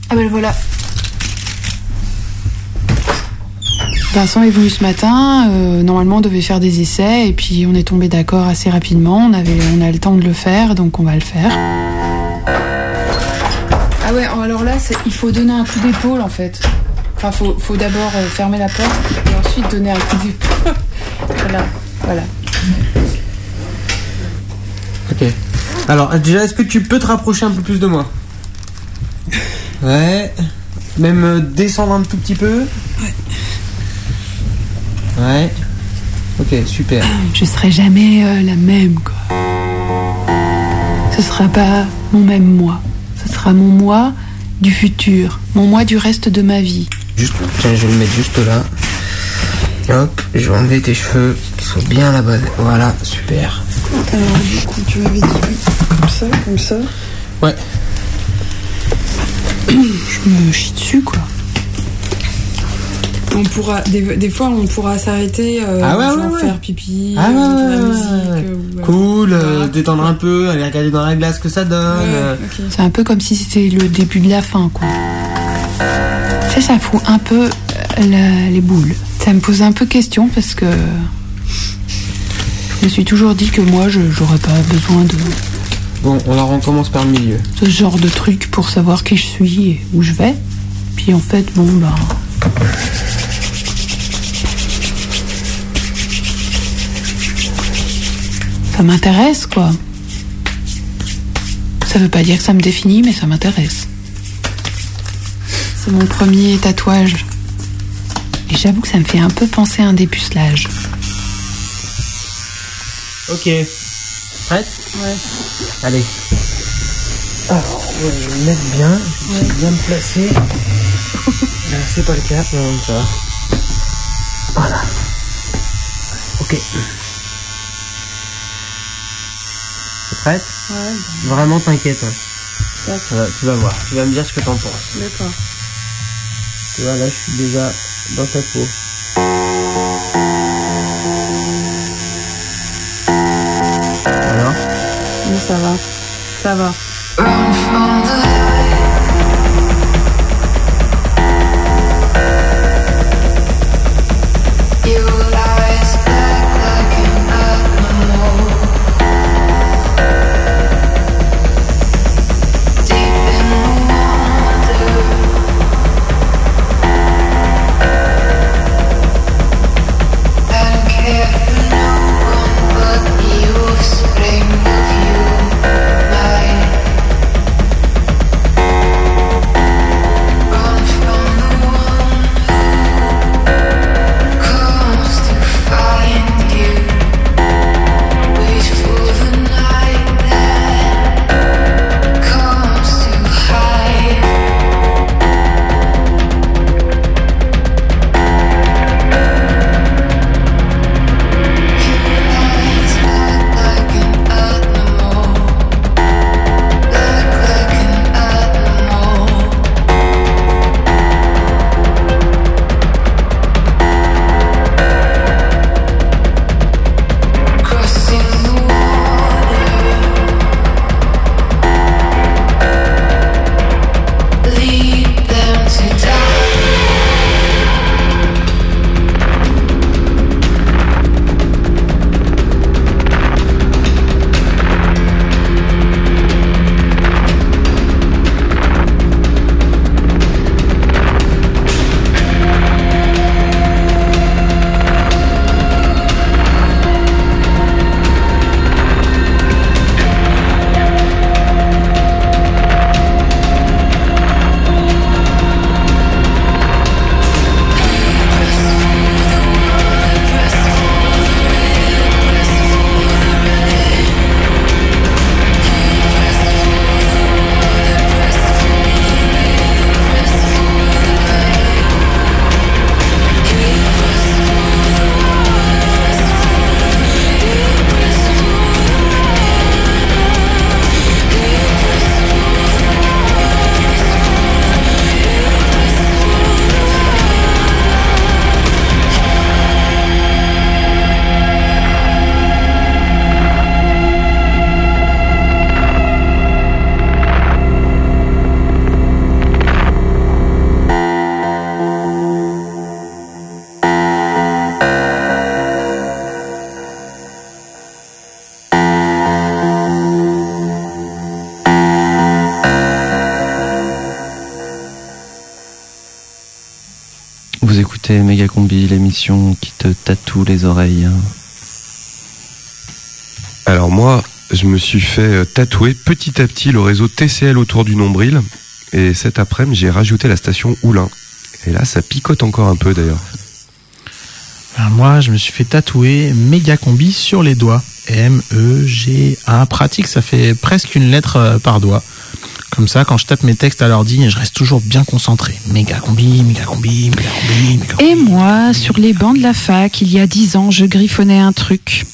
Ah ben voilà. Vincent est venu ce matin. euh, normalement, on devait faire des essais et puis on est tombé d'accord assez rapidement. On avait, on a le temps de le faire, donc on va le faire. Ah ouais, alors là, il faut donner un coup d'épaule en fait. Enfin, faut, faut d'abord euh, fermer la porte et ensuite donner un coup d'épaule. voilà, voilà. Ok. Alors, déjà, est-ce que tu peux te rapprocher un peu plus de moi? Ouais. Même euh, descendre un tout petit peu? Ouais. Ouais. Ok, super. Je serai jamais euh, la même, quoi. Ce sera pas mon même moi. Ce sera mon moi du futur, mon moi du reste de ma vie. Juste, tiens, je vais le mettre juste là. Hop, je vais enlever tes cheveux, qu'ils soient bien à la base. Voilà, super. Alors, du coup, tu m'avais dit oui, comme ça, comme ça. Ouais. je me chie dessus, quoi. On pourra, des, des fois, on pourra s'arrêter, euh, Ah ouais, genre ouais, ouais. faire pipi, Ah euh, la musique. euh, euh, Cool, euh, détendre un peu, aller regarder dans la glace ce que ça donne. euh. C'est un peu comme si c'était le début de la fin, quoi. Ça, ça fout un peu euh, la- les boules. Ça me pose un peu question parce que je me suis toujours dit que moi, je j'aurais pas besoin de Bon, alors on commence par le milieu. ce genre de truc pour savoir qui je suis et où je vais. Puis en fait, bon, bah. Ça m'intéresse, quoi. Ça veut pas dire que ça me définit, mais ça m'intéresse. C'est mon premier tatouage. Et j'avoue que ça me fait un peu penser à un dépucelage. Ok. Prête? Ouais. Allez. Alors, on va le mettre bien, je vais bien me placer. C'est pas le cas, mais on ça. va. Voilà. Ok. T'es prête Ouais, Vraiment, t'inquiète. hein. D'accord. Tu vas voir, tu vas me dire ce que t'en penses. D'accord. Tu vois, là, je suis déjà dans ta peau. Alors? Mais ça va. Ça va. Les oreilles. Alors moi, je me suis fait euh, tatouer petit à petit le réseau TCL autour du nombril. Et cet après-midi, j'ai rajouté la station Oulin. Et là, ça picote encore un peu d'ailleurs. Ben, moi, je me suis fait tatouer méga combi sur les doigts. M-E-G-A. Pratique, ça fait presque une lettre euh, par doigt. Comme ça, quand je tape mes textes à l'ordi, je reste toujours bien concentré. Méga combi, méga combi, méga combi, méga Et moi, sur les bancs de la fac, il y a dix ans, je griffonnais un truc.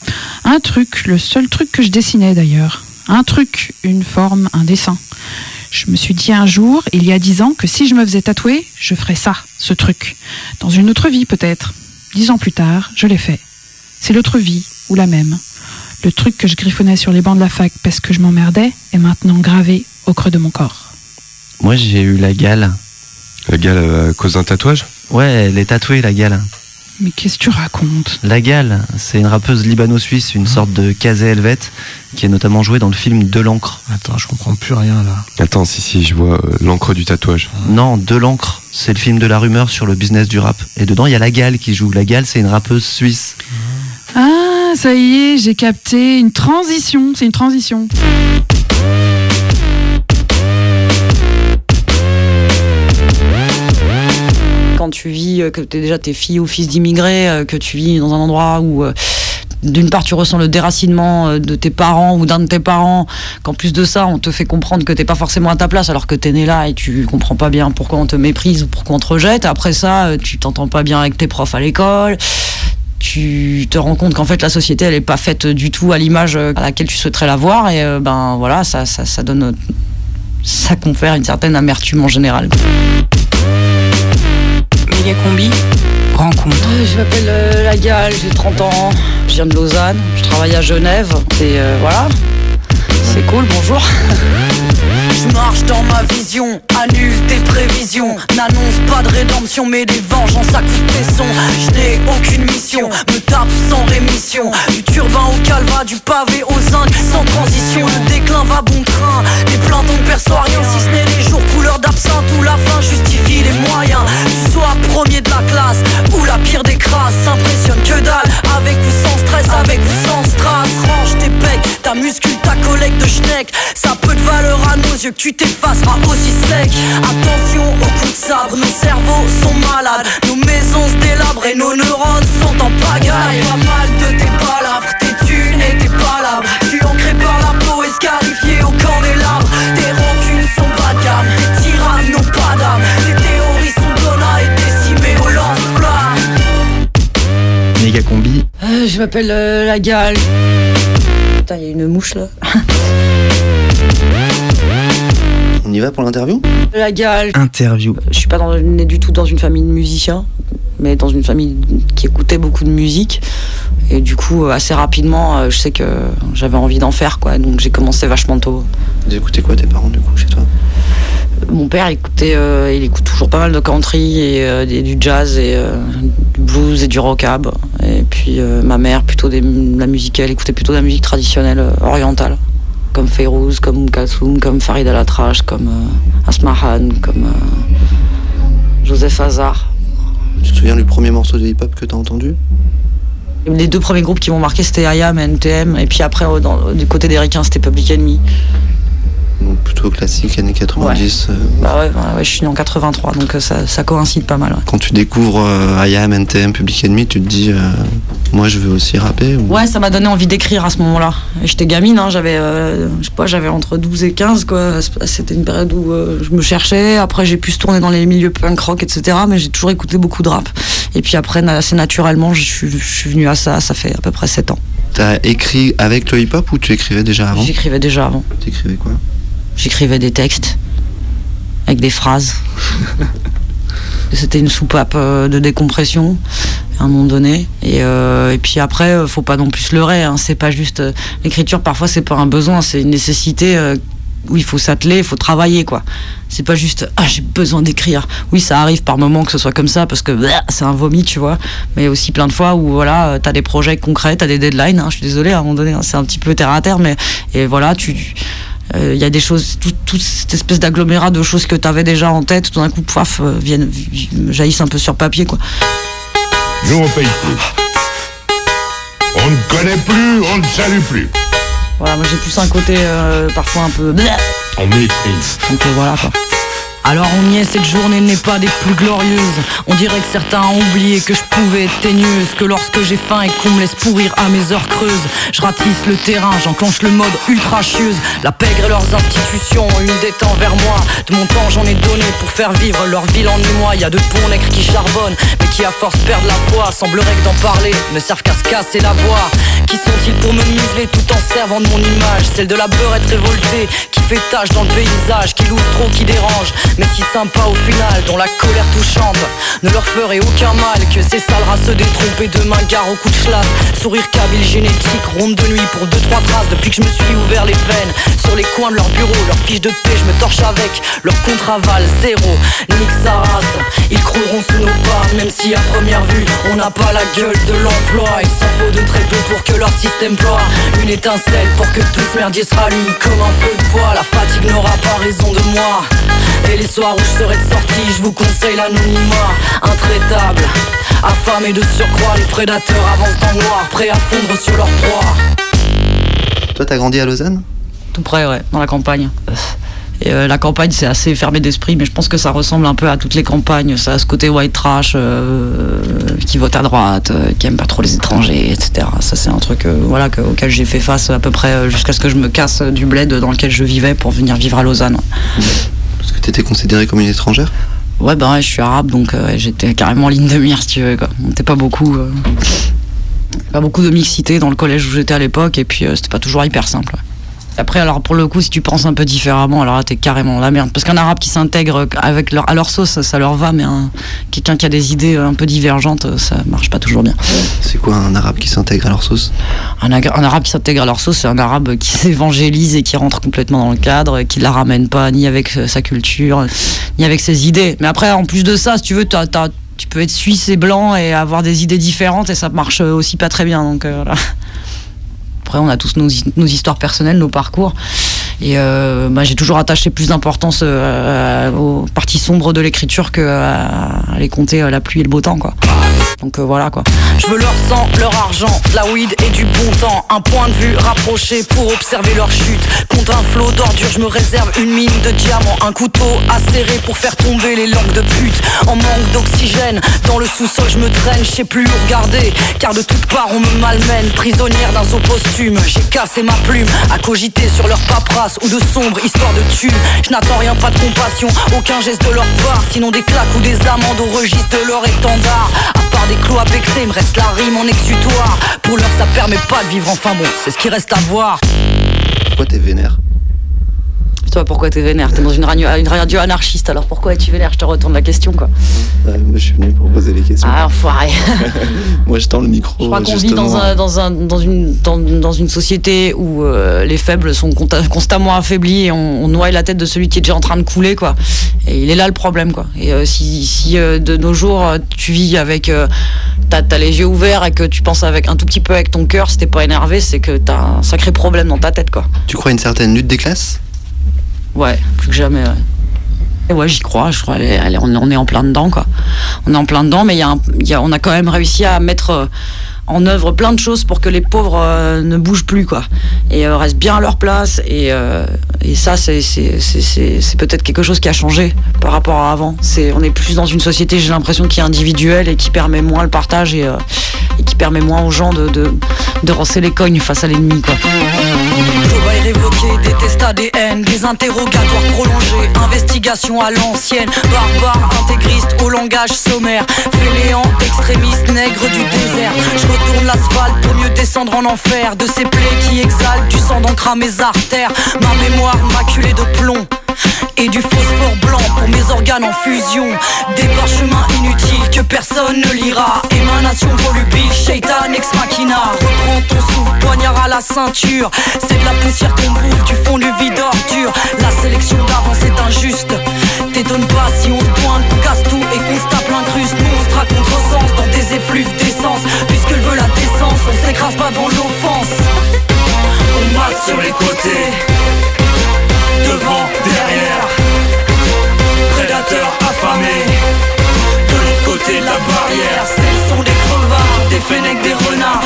Un truc, le seul truc que je dessinais d'ailleurs. Un truc, une forme, un dessin. Je me suis dit un jour, il y a dix ans, que si je me faisais tatouer, je ferais ça, ce truc. Dans une autre vie peut-être. Dix ans plus tard, je l'ai fait. C'est l'autre vie, ou la même. Le truc que je griffonnais sur les bancs de la fac parce que je m'emmerdais est maintenant gravé au creux de mon corps. Moi, j'ai eu la gale. La gale euh, à cause d'un tatouage? Ouais, elle est tatouée, la gale. Mais qu'est-ce que tu racontes? La Gale, c'est une rappeuse libano-suisse, une sorte de casé helvète, qui est notamment jouée dans le film De l'encre. Attends, je comprends plus rien là. Attends, si, si, je vois euh, l'encre du tatouage. Non, De l'encre, c'est le film de la rumeur sur le business du rap. Et dedans, il y a La Gale qui joue. La Gale, c'est une rappeuse suisse. Ah, ça y est, j'ai capté. Une transition, c'est une transition. Quand tu vis, euh, que t'es déjà t'es fille ou fils d'immigrés, euh, que tu vis dans un endroit où euh, d'une part tu ressens le déracinement de tes parents ou d'un de tes parents, qu'en plus de ça on te fait comprendre que t'es pas forcément à ta place alors que t'es né là et tu comprends pas bien pourquoi on te méprise ou pourquoi on te rejette. Après ça, tu t'entends pas bien avec tes profs à l'école. Tu te rends compte qu'en fait la société elle est pas faite du tout à l'image à laquelle tu souhaiterais la voir et ben voilà ça, ça, donne ça confère une certaine amertume en général. Combi, rencontre. Je m'appelle euh, La Gale, j'ai 30 ans, je viens de Lausanne, je travaille à Genève, et euh, voilà, c'est cool, bonjour. Je marche dans ma vision, annule tes prévisions. N'annonce pas de rédemption, mais des vengeances à coups de tesson. Je n'ai aucune mission, me tape sans rémission. Du turbin au calva, du pavé au zinc, sans transition. Le déclin va bon train, les plantons ne perçoivent rien. Si ce n'est les jours couleur d'absinthe où la fin justifie les moyens. Tu sois premier de la classe ou la pire des crasses. S'impressionne que dalle, avec ou sans stress, avec ou sans strass. Range tes pecs, ta muscule, ta collecte de schneck. Ça peut de valeur à nos yeux tu t'effaceras aussi sec. Attention aux coups de sabre, nos cerveaux sont malades. Nos maisons se délabrent et nos neurones sont en pagaille. Pas mal de tes palabres, tes thunes et tes palabres. Suis ancré par la peau et scarifié au camp des larmes. Tes rancunes sont bas de gamme, tes tyrannes n'ont pas d'âme. Tes théories sont bonnes à être décimées au lance-flamme. Méga combi. Euh, je m'appelle euh, La Gale. Putain, il y a une mouche là. On y va pour l'interview? La Gale. Interview. Je suis pas dans, née du tout dans une famille de musiciens, mais dans une famille qui écoutait beaucoup de musique. Et du coup, euh, assez rapidement, euh, je sais que j'avais envie d'en faire, quoi. Donc j'ai commencé vachement tôt. Vous écoutez quoi tes parents du coup chez toi? Mon père écoutait, euh, il écoute toujours pas mal de country et, euh, et du jazz et euh, du blues et du rockab. Et puis euh, ma mère plutôt des, de la musique, elle écoutait plutôt de la musique traditionnelle euh, orientale, comme Feyrouz, comme Oum Kalsoum, comme Farid El Atrash, comme euh, Asmahan, comme euh, Joseph Hazard. Tu te souviens du premier morceau de hip-hop que t'as entendu? Les deux premiers groupes qui m'ont marqué c'était IAM et NTM, et puis après euh, dans- du côté des ricains c'était Public Enemy. Donc plutôt classique, années 90. euh, Bah ouais, ouais, ouais, je suis né en 83 donc euh, ça, ça coïncide pas mal. Quand tu découvres euh, IAM, NTM, Public Enemy, tu te dis, euh, moi je veux aussi rapper ou... Ouais, ça m'a donné envie d'écrire à ce moment-là. J'étais gamine, hein, j'avais, euh, je sais pas, j'avais entre 12 et 15, quoi. C'était une période où euh, je me cherchais. Après, j'ai pu se tourner dans les milieux punk rock, etc. Mais j'ai toujours écouté beaucoup de rap. Et puis après, assez naturellement, je suis, je suis venue à ça. Ça fait à peu près 7 ans. T'as écrit avec le hip-hop ou tu écrivais déjà avant? J'écrivais déjà avant. T'écrivais quoi? J'écrivais des textes avec des phrases. C'était une soupape euh, de décompression à un moment donné. Et, euh, et puis après, euh, faut pas non plus se leurrer. Hein. C'est pas juste euh, l'écriture. Parfois, c'est pas un besoin, c'est une nécessité euh, où il faut s'atteler, il faut travailler, quoi. C'est pas juste ah j'ai besoin d'écrire. Oui, ça arrive par moments que ce soit comme ça parce que bleh, c'est un vomi, tu vois. Mais aussi plein de fois où voilà, t'as des projets concrets, t'as des deadlines. hein. Je suis désolée, à un moment donné, hein, c'est un petit peu terre à terre, mais et voilà, tu il y a des choses, tout- toute cette espèce d'agglomérat de choses que tu avais déjà en tête, tout d'un coup, poif, euh, viennent, vi- jaillissent un peu sur papier, quoi. Nous, on paye plus. On ne connaît plus, on ne salue plus. Voilà, moi j'ai plus un côté euh, parfois un peu. On méprise. Donc euh, voilà, quoi. Alors on y est, cette journée n'est pas des plus glorieuses. On dirait que certains ont oublié que je pouvais être teigneuse. Que lorsque j'ai faim et qu'on me laisse pourrir à mes heures creuses, je ratisse le terrain, j'enclenche le mode ultra chieuse. La pègre et leurs institutions ont une dette envers moi. De mon temps j'en ai donné pour faire vivre leur ville en émoi. Y a de bons nègres qui charbonnent, mais qui à force perdent la foi. Semblerait que d'en parler ne servent qu'à se casser la voix. Qui sont-ils pour me museler tout en servant de mon image? Celle de la beurette révoltée qui fait tache dans le paysage, qui l'ouvre trop, qui dérange, mais si sympa au final, dont la colère touchante ne leur ferait aucun mal que ces sales races et demain gare au coup de schlass. Sourire kabyle génétique, ronde de nuit pour deux trois traces depuis que je me suis ouvert les veines sur les coins de leur bureau, leurs fiches de paix, je me torche avec leur contre-aval zéro. Nique sa race, ils crouleront sous nos pas, même si à première vue on n'a pas la gueule de l'emploi. Il s'en faut de très peu pour que leur système ploie. Une étincelle pour que tout ce merdier se rallume comme un feu de bois. La fatigue n'aura pas raison de moi. Les soirs où je serai de sortie, je vous conseille l'anonymat intraitable. Affamés de surcroît, les prédateurs avancent dans le noir, prêts à fondre sur leur proie. Toi, t'as grandi à Lausanne? Tout près, ouais, dans la campagne. Et euh, la campagne, c'est assez fermé d'esprit, mais je pense que ça ressemble un peu à toutes les campagnes. Ça a ce côté white trash, euh, qui vote à droite, euh, qui aime pas trop les étrangers, etc. Ça, c'est un truc euh, voilà, que- auquel j'ai fait face à peu près euh, jusqu'à ce que je me casse du bled dans lequel je vivais pour venir vivre à Lausanne. Parce que t'étais considérée comme une étrangère Ouais, ben je suis arabe, donc euh, j'étais carrément en ligne de mire, si tu veux. On était pas beaucoup. euh, pas beaucoup de mixité dans le collège où j'étais à l'époque, et puis euh, c'était pas toujours hyper simple. Après, alors pour le coup, si tu penses un peu différemment, alors là, t'es carrément la merde. Parce qu'un arabe qui s'intègre avec leur, à leur sauce, ça, ça leur va, mais un- quelqu'un qui a des idées euh, un peu divergentes, euh, ça marche pas toujours bien. C'est quoi un arabe qui s'intègre à leur sauce? Un, arabe qui s'intègre à leur sauce, c'est un arabe qui s'évangélise et qui rentre complètement dans le cadre, et qui la ramène pas ni avec euh, sa culture, ni avec ses idées. Mais après, en plus de ça, si tu veux, t'as- t'as- tu peux être suisse et blanc et avoir des idées différentes, et ça marche aussi pas très bien. Donc euh, voilà. Après, on a tous nos, hi- nos histoires personnelles, nos parcours. Et euh, bah, j'ai toujours attaché plus d'importance euh, aux parties sombres de l'écriture que à aller compter euh, la pluie et le beau temps, quoi. Donc euh, voilà, quoi. Je veux leur sang, leur argent, de la weed et du bon temps. Un point de vue rapproché pour observer leur chute. Contre un flot d'ordures, je me réserve une mine de diamants. Un couteau acéré pour faire tomber les langues de pute. En manque d'oxygène, dans le sous-sol, je me traîne, je sais plus où regarder. Car de toutes parts, on me malmène. Prisonnière d'un zoo posthume, j'ai cassé ma plume. À cogiter sur leur paperasse ou de sombres histoires de thunes. Je n'attends rien, pas de compassion, aucun geste de leur part. Sinon des claques ou des amendes au registre de leur étendard. À part des clous il me reste la rime en exutoire. Pour l'heure, ça permet pas de vivre, enfin bon, c'est ce qui reste à voir. Pourquoi t'es vénère? Toi, pourquoi t'es vénère T'es dans une radio, une radio anarchiste, alors pourquoi es-tu vénère Je te retourne la question, quoi. Ouais, Moi, je suis venu pour poser les questions. Ah, enfoiré. Moi, je tends le micro. Je crois qu'on vit dans, un, dans, un, dans, une, dans, dans une société où euh, les faibles sont constamment affaiblis et on, on noie la tête de celui qui est déjà en train de couler, quoi. Et il est là le problème, quoi. Et euh, si, si euh, de nos jours euh, tu vis avec. euh, t'as t'as les yeux ouverts et que tu penses avec un tout petit peu avec ton cœur, si t'es pas énervé, c'est que t'as un sacré problème dans ta tête, quoi. Tu crois à une certaine lutte des classes? Ouais, plus que jamais. Ouais, ouais j'y crois. Je crois. on, est- en plein dedans, quoi. On est en plein dedans, mais y a on a quand même réussi à mettre euh, en œuvre plein de choses pour que les pauvres euh, ne bougent plus, quoi. Et euh, restent bien à leur place. Et, ça, c'est peut-être quelque chose qui a changé par rapport à avant. On est plus dans une société, j'ai l'impression, qui est individuelle et qui permet moins le partage et, qui permet moins aux gens de de, les cognes face à l'ennemi, quoi. Globa est révoqué, déteste ADN, des interrogatoires prolongés, investigation à l'ancienne, barbare, intégriste au langage sommaire, fainéant, extrémiste, nègre du désert. Je retourne l'asphalte pour mieux descendre en enfer, de ces plaies qui exhalent du sang d'encre à mes artères, ma mémoire maculée de plomb. Et du phosphore blanc pour mes organes en fusion. Des parchemins inutiles que personne ne lira. Émanation volubile, shaitan ex machina. Reprends ton souffle, poignard à la ceinture. C'est de la poussière qu'on bouffe du fond du vide ordure. La sélection d'avance est injuste. T'étonne pas si on se pointe, qu'on casse tout et qu'on se tape l'incruste Monstre à contresens dans des effluves d'essence. Puisqu'elle veut la décence, on s'écrase pas devant l'offense. On mate sur les côtés côté de la barrière. Ce sont des crevards, des fennecs, des renards,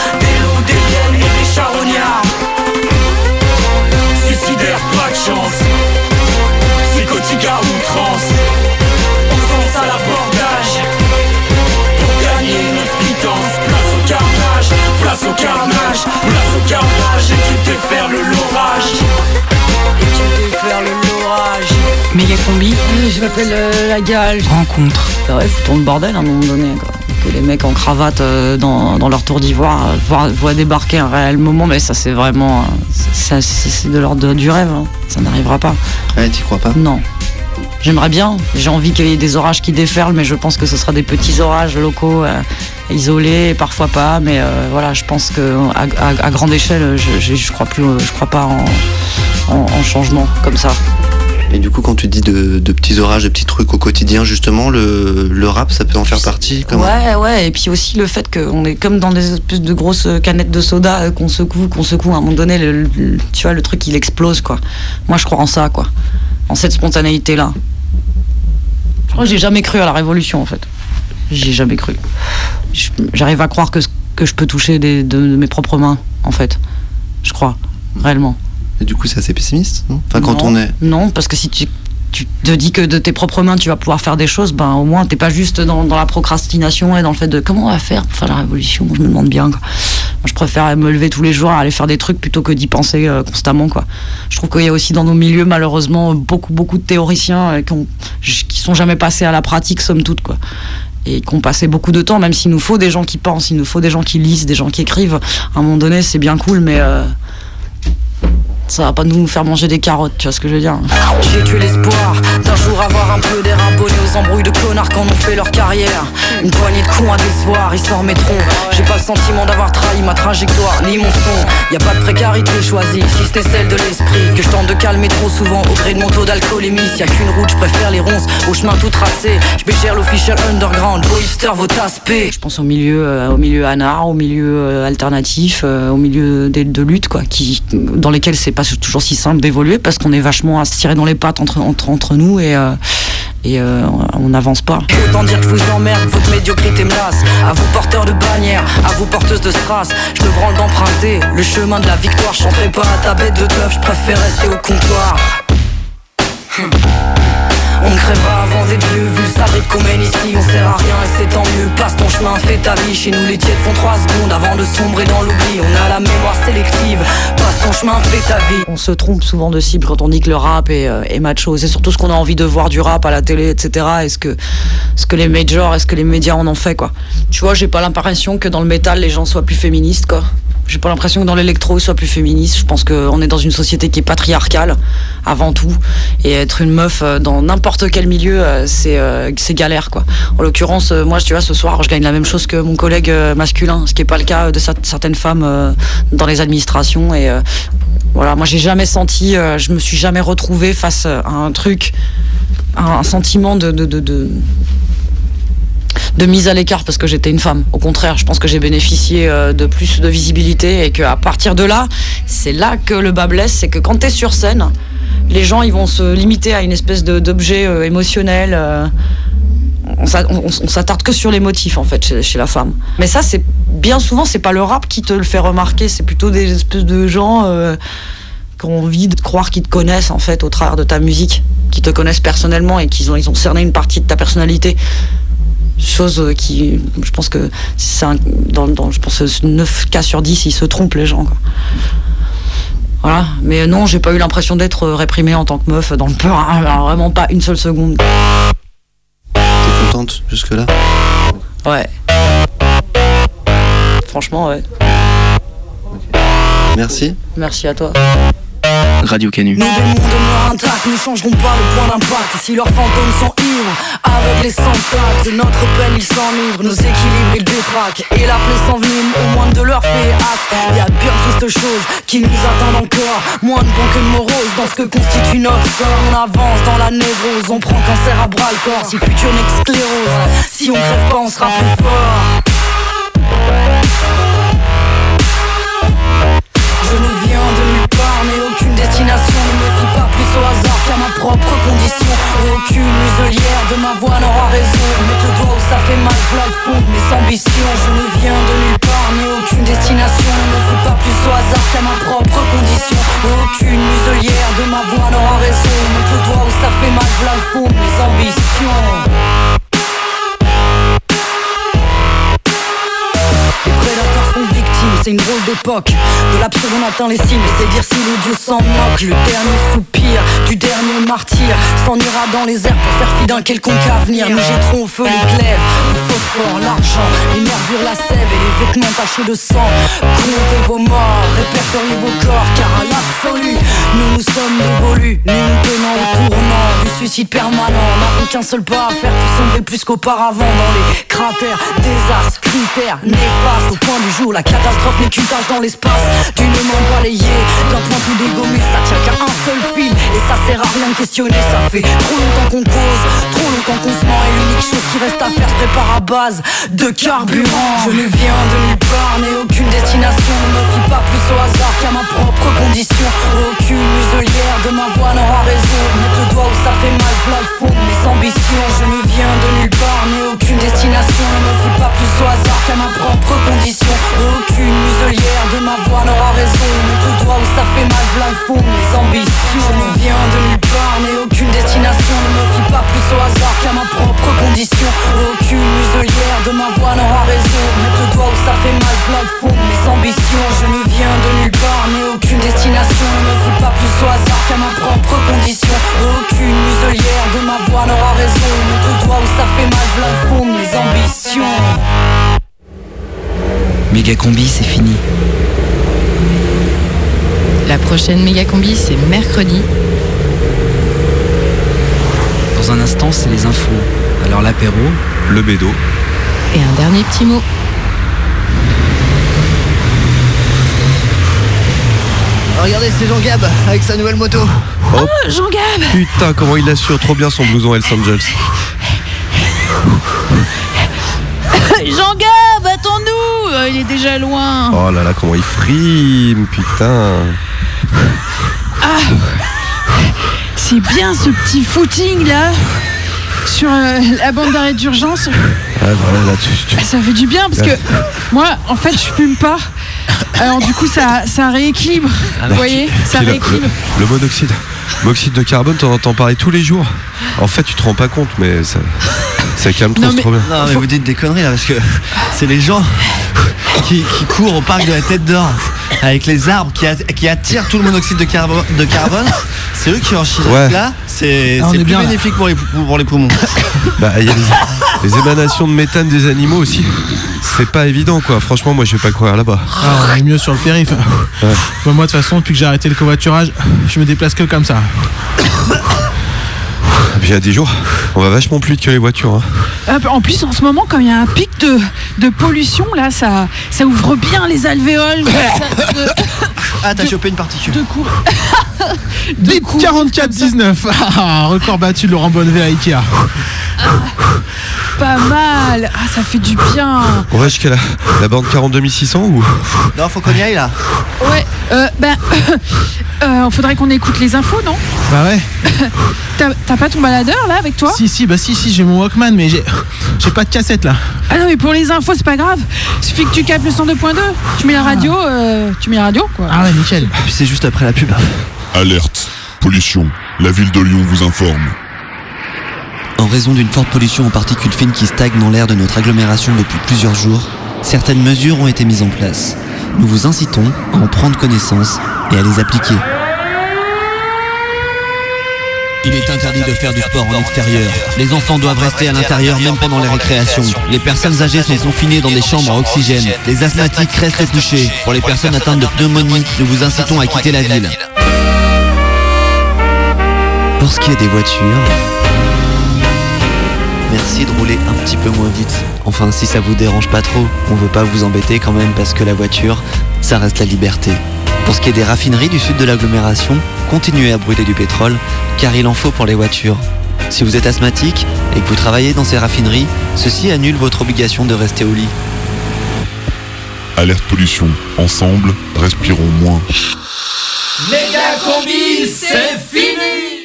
Méga combi. Je m'appelle euh, la gale. Rencontre. Bah ouais, fouton le bordel à un moment donné. quoi. Que les mecs en cravate euh, dans, dans leur tour d'ivoire euh, voient, voient débarquer un réel moment, mais ça c'est vraiment. euh, c'est- c'est c'est de l'ordre du rêve. hein. Ça n'arrivera pas. Ouais, t'y crois pas? Non. J'aimerais bien. J'ai envie qu'il y ait des orages qui déferlent, mais je pense que ce sera des petits orages locaux, euh, isolés, parfois pas. Mais euh, voilà, je pense que à, à- à grande échelle, je, je, je crois plus, je crois pas en, en- en changement comme ça. Et du coup, quand tu dis de, petits orages, de petits trucs au quotidien, justement, le, le rap, ça peut en faire partie Ouais, ouais. Et puis aussi le fait qu'on est comme dans des espèces de grosses canettes de soda euh, qu'on secoue, qu'on secoue. À un moment donné, tu vois, le truc il explose quoi. Moi, je crois en ça quoi, en cette spontanéité là. Je crois que j'ai jamais cru à la révolution en fait. J'y ai jamais cru. J'arrive à croire que que je peux toucher de mes propres mains en fait. Je crois réellement. Et du coup, c'est assez pessimiste, non? Enfin, quand Non, on est. Non, parce que si tu, tu te dis que de tes propres mains tu vas pouvoir faire des choses, ben au moins t'es pas juste dans, dans la procrastination et dans le fait de comment on va faire pour faire la révolution? Je me demande bien. Quoi. Moi, je préfère me lever tous les jours, aller faire des trucs plutôt que d'y penser euh, constamment. Quoi. Je trouve qu'il y a aussi dans nos milieux malheureusement beaucoup beaucoup de théoriciens euh, qui, ont, qui sont jamais passés à la pratique somme toute quoi. Et qui ont passé beaucoup de temps, même s'il nous faut des gens qui pensent, il nous faut des gens qui lisent, des gens qui écrivent. À un moment donné, c'est bien cool, mais euh, ça va pas nous faire manger des carottes, tu vois ce que je veux dire. J'ai tué l'espoir d'un jour avoir un peu d'air abonné aux embrouilles de connards quand on fait leur carrière. Une poignée de cons à décevoir, ils s'en remettront. J'ai pas le sentiment d'avoir trahi ma trajectoire, ni mon son. Y a pas de précarité choisie, si ce n'est celle de l'esprit. Que je tente de calmer trop souvent au gré de mon taux d'alcoolémie. S'il y a qu'une route, je préfère les ronces au chemin tout tracé. Je bégère l'official underground, vos hipsters, vos taspés. Je pense au milieu, euh, au milieu anard, au milieu euh, alternatif, euh, au milieu des- de lutte, quoi, qui, dans lesquels c'est pas toujours si simple d'évoluer parce qu'on est vachement à se tirer dans les pattes entre, entre, entre nous et, euh, et euh, on n'avance pas. Autant dire que je vous emmerde, votre médiocrité me lasse. À vous porteurs de bannières, à vous porteuses de strass, je me branle d'emprunter le chemin de la victoire. Je pas à ta bête de teuf, je préfère rester au comptoir. Hum. On crèvera avant d'être vieux, vu le sabre qu'on mène ici, on sert à rien et c'est tant mieux. Passe ton chemin, fais ta vie, chez nous les tièdes font 3 secondes avant de sombrer dans l'oubli. On a la mémoire sélective, passe ton chemin, fais ta vie. On se trompe souvent de cible quand on dit que le rap est, euh, est macho. C'est surtout ce qu'on a envie de voir du rap à la télé, etc. Est-ce que, ce que les majors, est-ce que les médias en ont fait, quoi. Tu vois, j'ai pas l'impression que dans le métal, les gens soient plus féministes, quoi. J'ai pas l'impression que dans l'électro, ils soient plus féministes. Je pense qu'on est dans une société qui est patriarcale, avant tout. Et être une meuf euh, dans n'importe quel milieu, euh, c'est euh, c'est galère, quoi. En l'occurrence, moi, tu vois, ce soir, je gagne la même chose que mon collègue masculin, ce qui est pas le cas de cer- certaines femmes dans les administrations. Et voilà, moi, j'ai jamais senti, je me suis jamais retrouvée face à un truc, à un sentiment de de mise à l'écart parce que j'étais une femme. Au contraire, je pense que j'ai bénéficié euh, de plus de visibilité et qu'à partir de là, c'est là que le bas blesse, c'est que quand tu es sur scène, les gens ils vont se limiter à une espèce d'objet euh, émotionnel. euh, on s'a- on- on s'attarde que sur les motifs en fait chez, la femme. Mais ça, c'est bien souvent, c'est pas le rap qui te le fait remarquer, c'est plutôt des espèces de gens qui ont envie de croire qu'ils te connaissent en fait au travers de ta musique, qui te connaissent personnellement et qu'ils ont, ils ont cerné une partie de ta personnalité chose qui je pense que c'est dans, dans je pense 9 cas sur 10 ils se trompent les gens quoi. voilà. Mais non j'ai pas eu l'impression d'être réprimée en tant que meuf dans le peur hein, vraiment pas une seule seconde. T'es contente jusque-là? Ouais. Franchement ouais. Merci. merci à toi Radio Canu. Nos démons demeurent intacts, ne pas le point d'impact. Si leurs fantômes sont ivres, aveugles et sans tact, de notre peine ils s'enivrent, nos équilibres ils détraquent. Et la plaie s'envenime, au moins de leur fait acte. Y a de bien tristes choses qui nous attendent encore. Moins de bons que de morose dans ce que constitue notre sort. On avance dans la névrose, on prend cancer à bras le corps. Si le futur n'est sclérose, si on crève pas, on sera plus fort. Hasard qu'à ma propre condition. Et aucune muselière de ma voix n'aura raison. Mettre le doigt où ça fait mal, voilà le fond de mes ambitions. Je ne viens de nulle part, mais aucune destination ne fie pas plus au hasard qu'à ma propre condition. Aucune muselière de ma voix n'aura raison. Mettre le doigt où ça fait mal, voilà le fond de mes ambitions. Les prédateurs sont c'est une drôle d'époque. De l'absurde on atteint les cimes, c'est dire si le dieu s'en moque. Le dernier soupir du dernier martyr s'en ira dans les airs pour faire fi d'un quelconque avenir. Nous jetterons au feu les glaives, le phosphore, l'argent, les nervures, la sève et les vêtements tachés de sang. Comptez vos morts, répertoriez vos corps, car à l'absolu, nous nous sommes dévolus. Nous nous tenons au tournant du suicide permanent. N'avons qu'un seul pas à faire pour sombrer plus qu'auparavant dans les cratères, désastres, critères, néfastes. Au point du jour, la catastrophe n'est qu'une dans l'espace. D'une main balayée, d'un point tout dégommé, ça tient qu'à un seul fil. Et ça sert à rien de questionner, ça fait trop longtemps qu'on cause, trop longtemps qu'on se ment. Et l'unique chose qui reste à faire se prépare à base de carburant. Je ne viens de nulle part, n'ai aucune destination. Ne me fie pas plus au hasard qu'à ma propre condition. Aucune muselière de ma voix n'aura raison. Mettre le doigt où ça fait mal, le fond mes ambitions. Ça fait mal, fond de mes ambitions. Je ne viens de nulle part, n'ai aucune destination. Ne me fie pas plus au hasard qu'à ma propre condition. Aucune muselière de ma voix n'aura raison. Le doigt où ça fait mal, fond de mes ambitions. Méga combi, c'est fini. La prochaine méga combi, c'est mercredi. Dans un instant, c'est les infos. Alors l'apéro, Le bédo. Et un dernier petit mot. Regardez, c'est Jean Gab avec sa nouvelle moto. Oh, Jean Gab putain, comment il assure trop bien son blouson Hells Angels. Jean Gab, attends-nous Euh, Il est déjà loin. Oh là là, comment il frime, putain. Ah C'est bien ce petit footing là sur euh, la bande d'arrêt d'urgence. Ah, voilà, là, tu, tu- Ça fait du bien parce que moi en fait je fume pas. Alors du coup ça, ça rééquilibre. Vous voyez Ça rééquilibre. le- le monoxyde, monoxyde de carbone, t'en entends parler tous les jours. En fait, tu te rends pas compte, mais ça, ça calme trop, c'est trop bien. Non, mais vous dites des conneries là parce que c'est les gens qui, qui courent au parc de la Tête d'Or avec les arbres qui, attirent tout le monoxyde de, carbo- de carbone. C'est eux qui en chient. Ouais. Là, c'est Ah, on c'est est plus bien, là. bénéfique pour les, pour les poumons. Bah, il y a les, les émanations de méthane des animaux aussi. C'est pas évident, quoi. Franchement, moi, je vais pas courir là-bas. Ah, on est mieux sur le périph. Ouais. Bah, moi, de toute façon, depuis que j'ai arrêté le covoiturage, je me déplace que comme ça. Et puis, il y a des jours, on va vachement plus vite que les voitures. hein. Hop, En plus en ce moment comme il y a un pic de, de pollution là ça, ça ouvre bien les alvéoles. Ça- de- Ah, t'as chopé une particule. de cour- Bip 44-19. Ah, record battu de Laurent Bonnevet à Ikea. Pas mal. Ah ça fait du bien. On va jusqu'à la, la borne 42 600 ou? Non, faut qu'on y aille là. Ouais. Euh, ben euh, faudrait qu'on écoute les infos non? Bah ouais. T'as t'as pas ton baladeur là avec toi Si, si, bah si, si, j'ai mon Walkman, mais j'ai j'ai pas de cassette là. Ah non mais pour les infos c'est pas grave. Suffit que tu captes le 102.2. Tu mets la radio, euh, tu mets la radio quoi. Ah ouais, nickel. Et puis c'est juste après la pub. Alerte. Pollution. La ville de Lyon vous informe. En raison d'une forte pollution aux particules fines qui stagne dans l'air de notre agglomération depuis plusieurs jours, certaines mesures ont été mises en place. Nous vous incitons à en prendre connaissance et à les appliquer. Il est interdit de faire du sport en extérieur. Les enfants doivent rester à l'intérieur même pendant les récréations. Les personnes âgées sont confinées dans des chambres à oxygène. Les asthmatiques restent couchés. Pour les personnes atteintes de pneumonie, nous vous incitons à quitter la ville. Pour ce qui est des voitures, merci de rouler un petit peu moins vite. Enfin, si ça vous dérange pas trop, on veut pas vous embêter quand même parce que la voiture, ça reste la liberté. Pour ce qui est des raffineries du sud de l'agglomération, continuez à brûler du pétrole car il en faut pour les voitures. Si vous êtes asthmatique et que vous travaillez dans ces raffineries, ceci annule votre obligation de rester au lit. Alerte pollution. Ensemble, respirons moins. Méga combi, c'est fini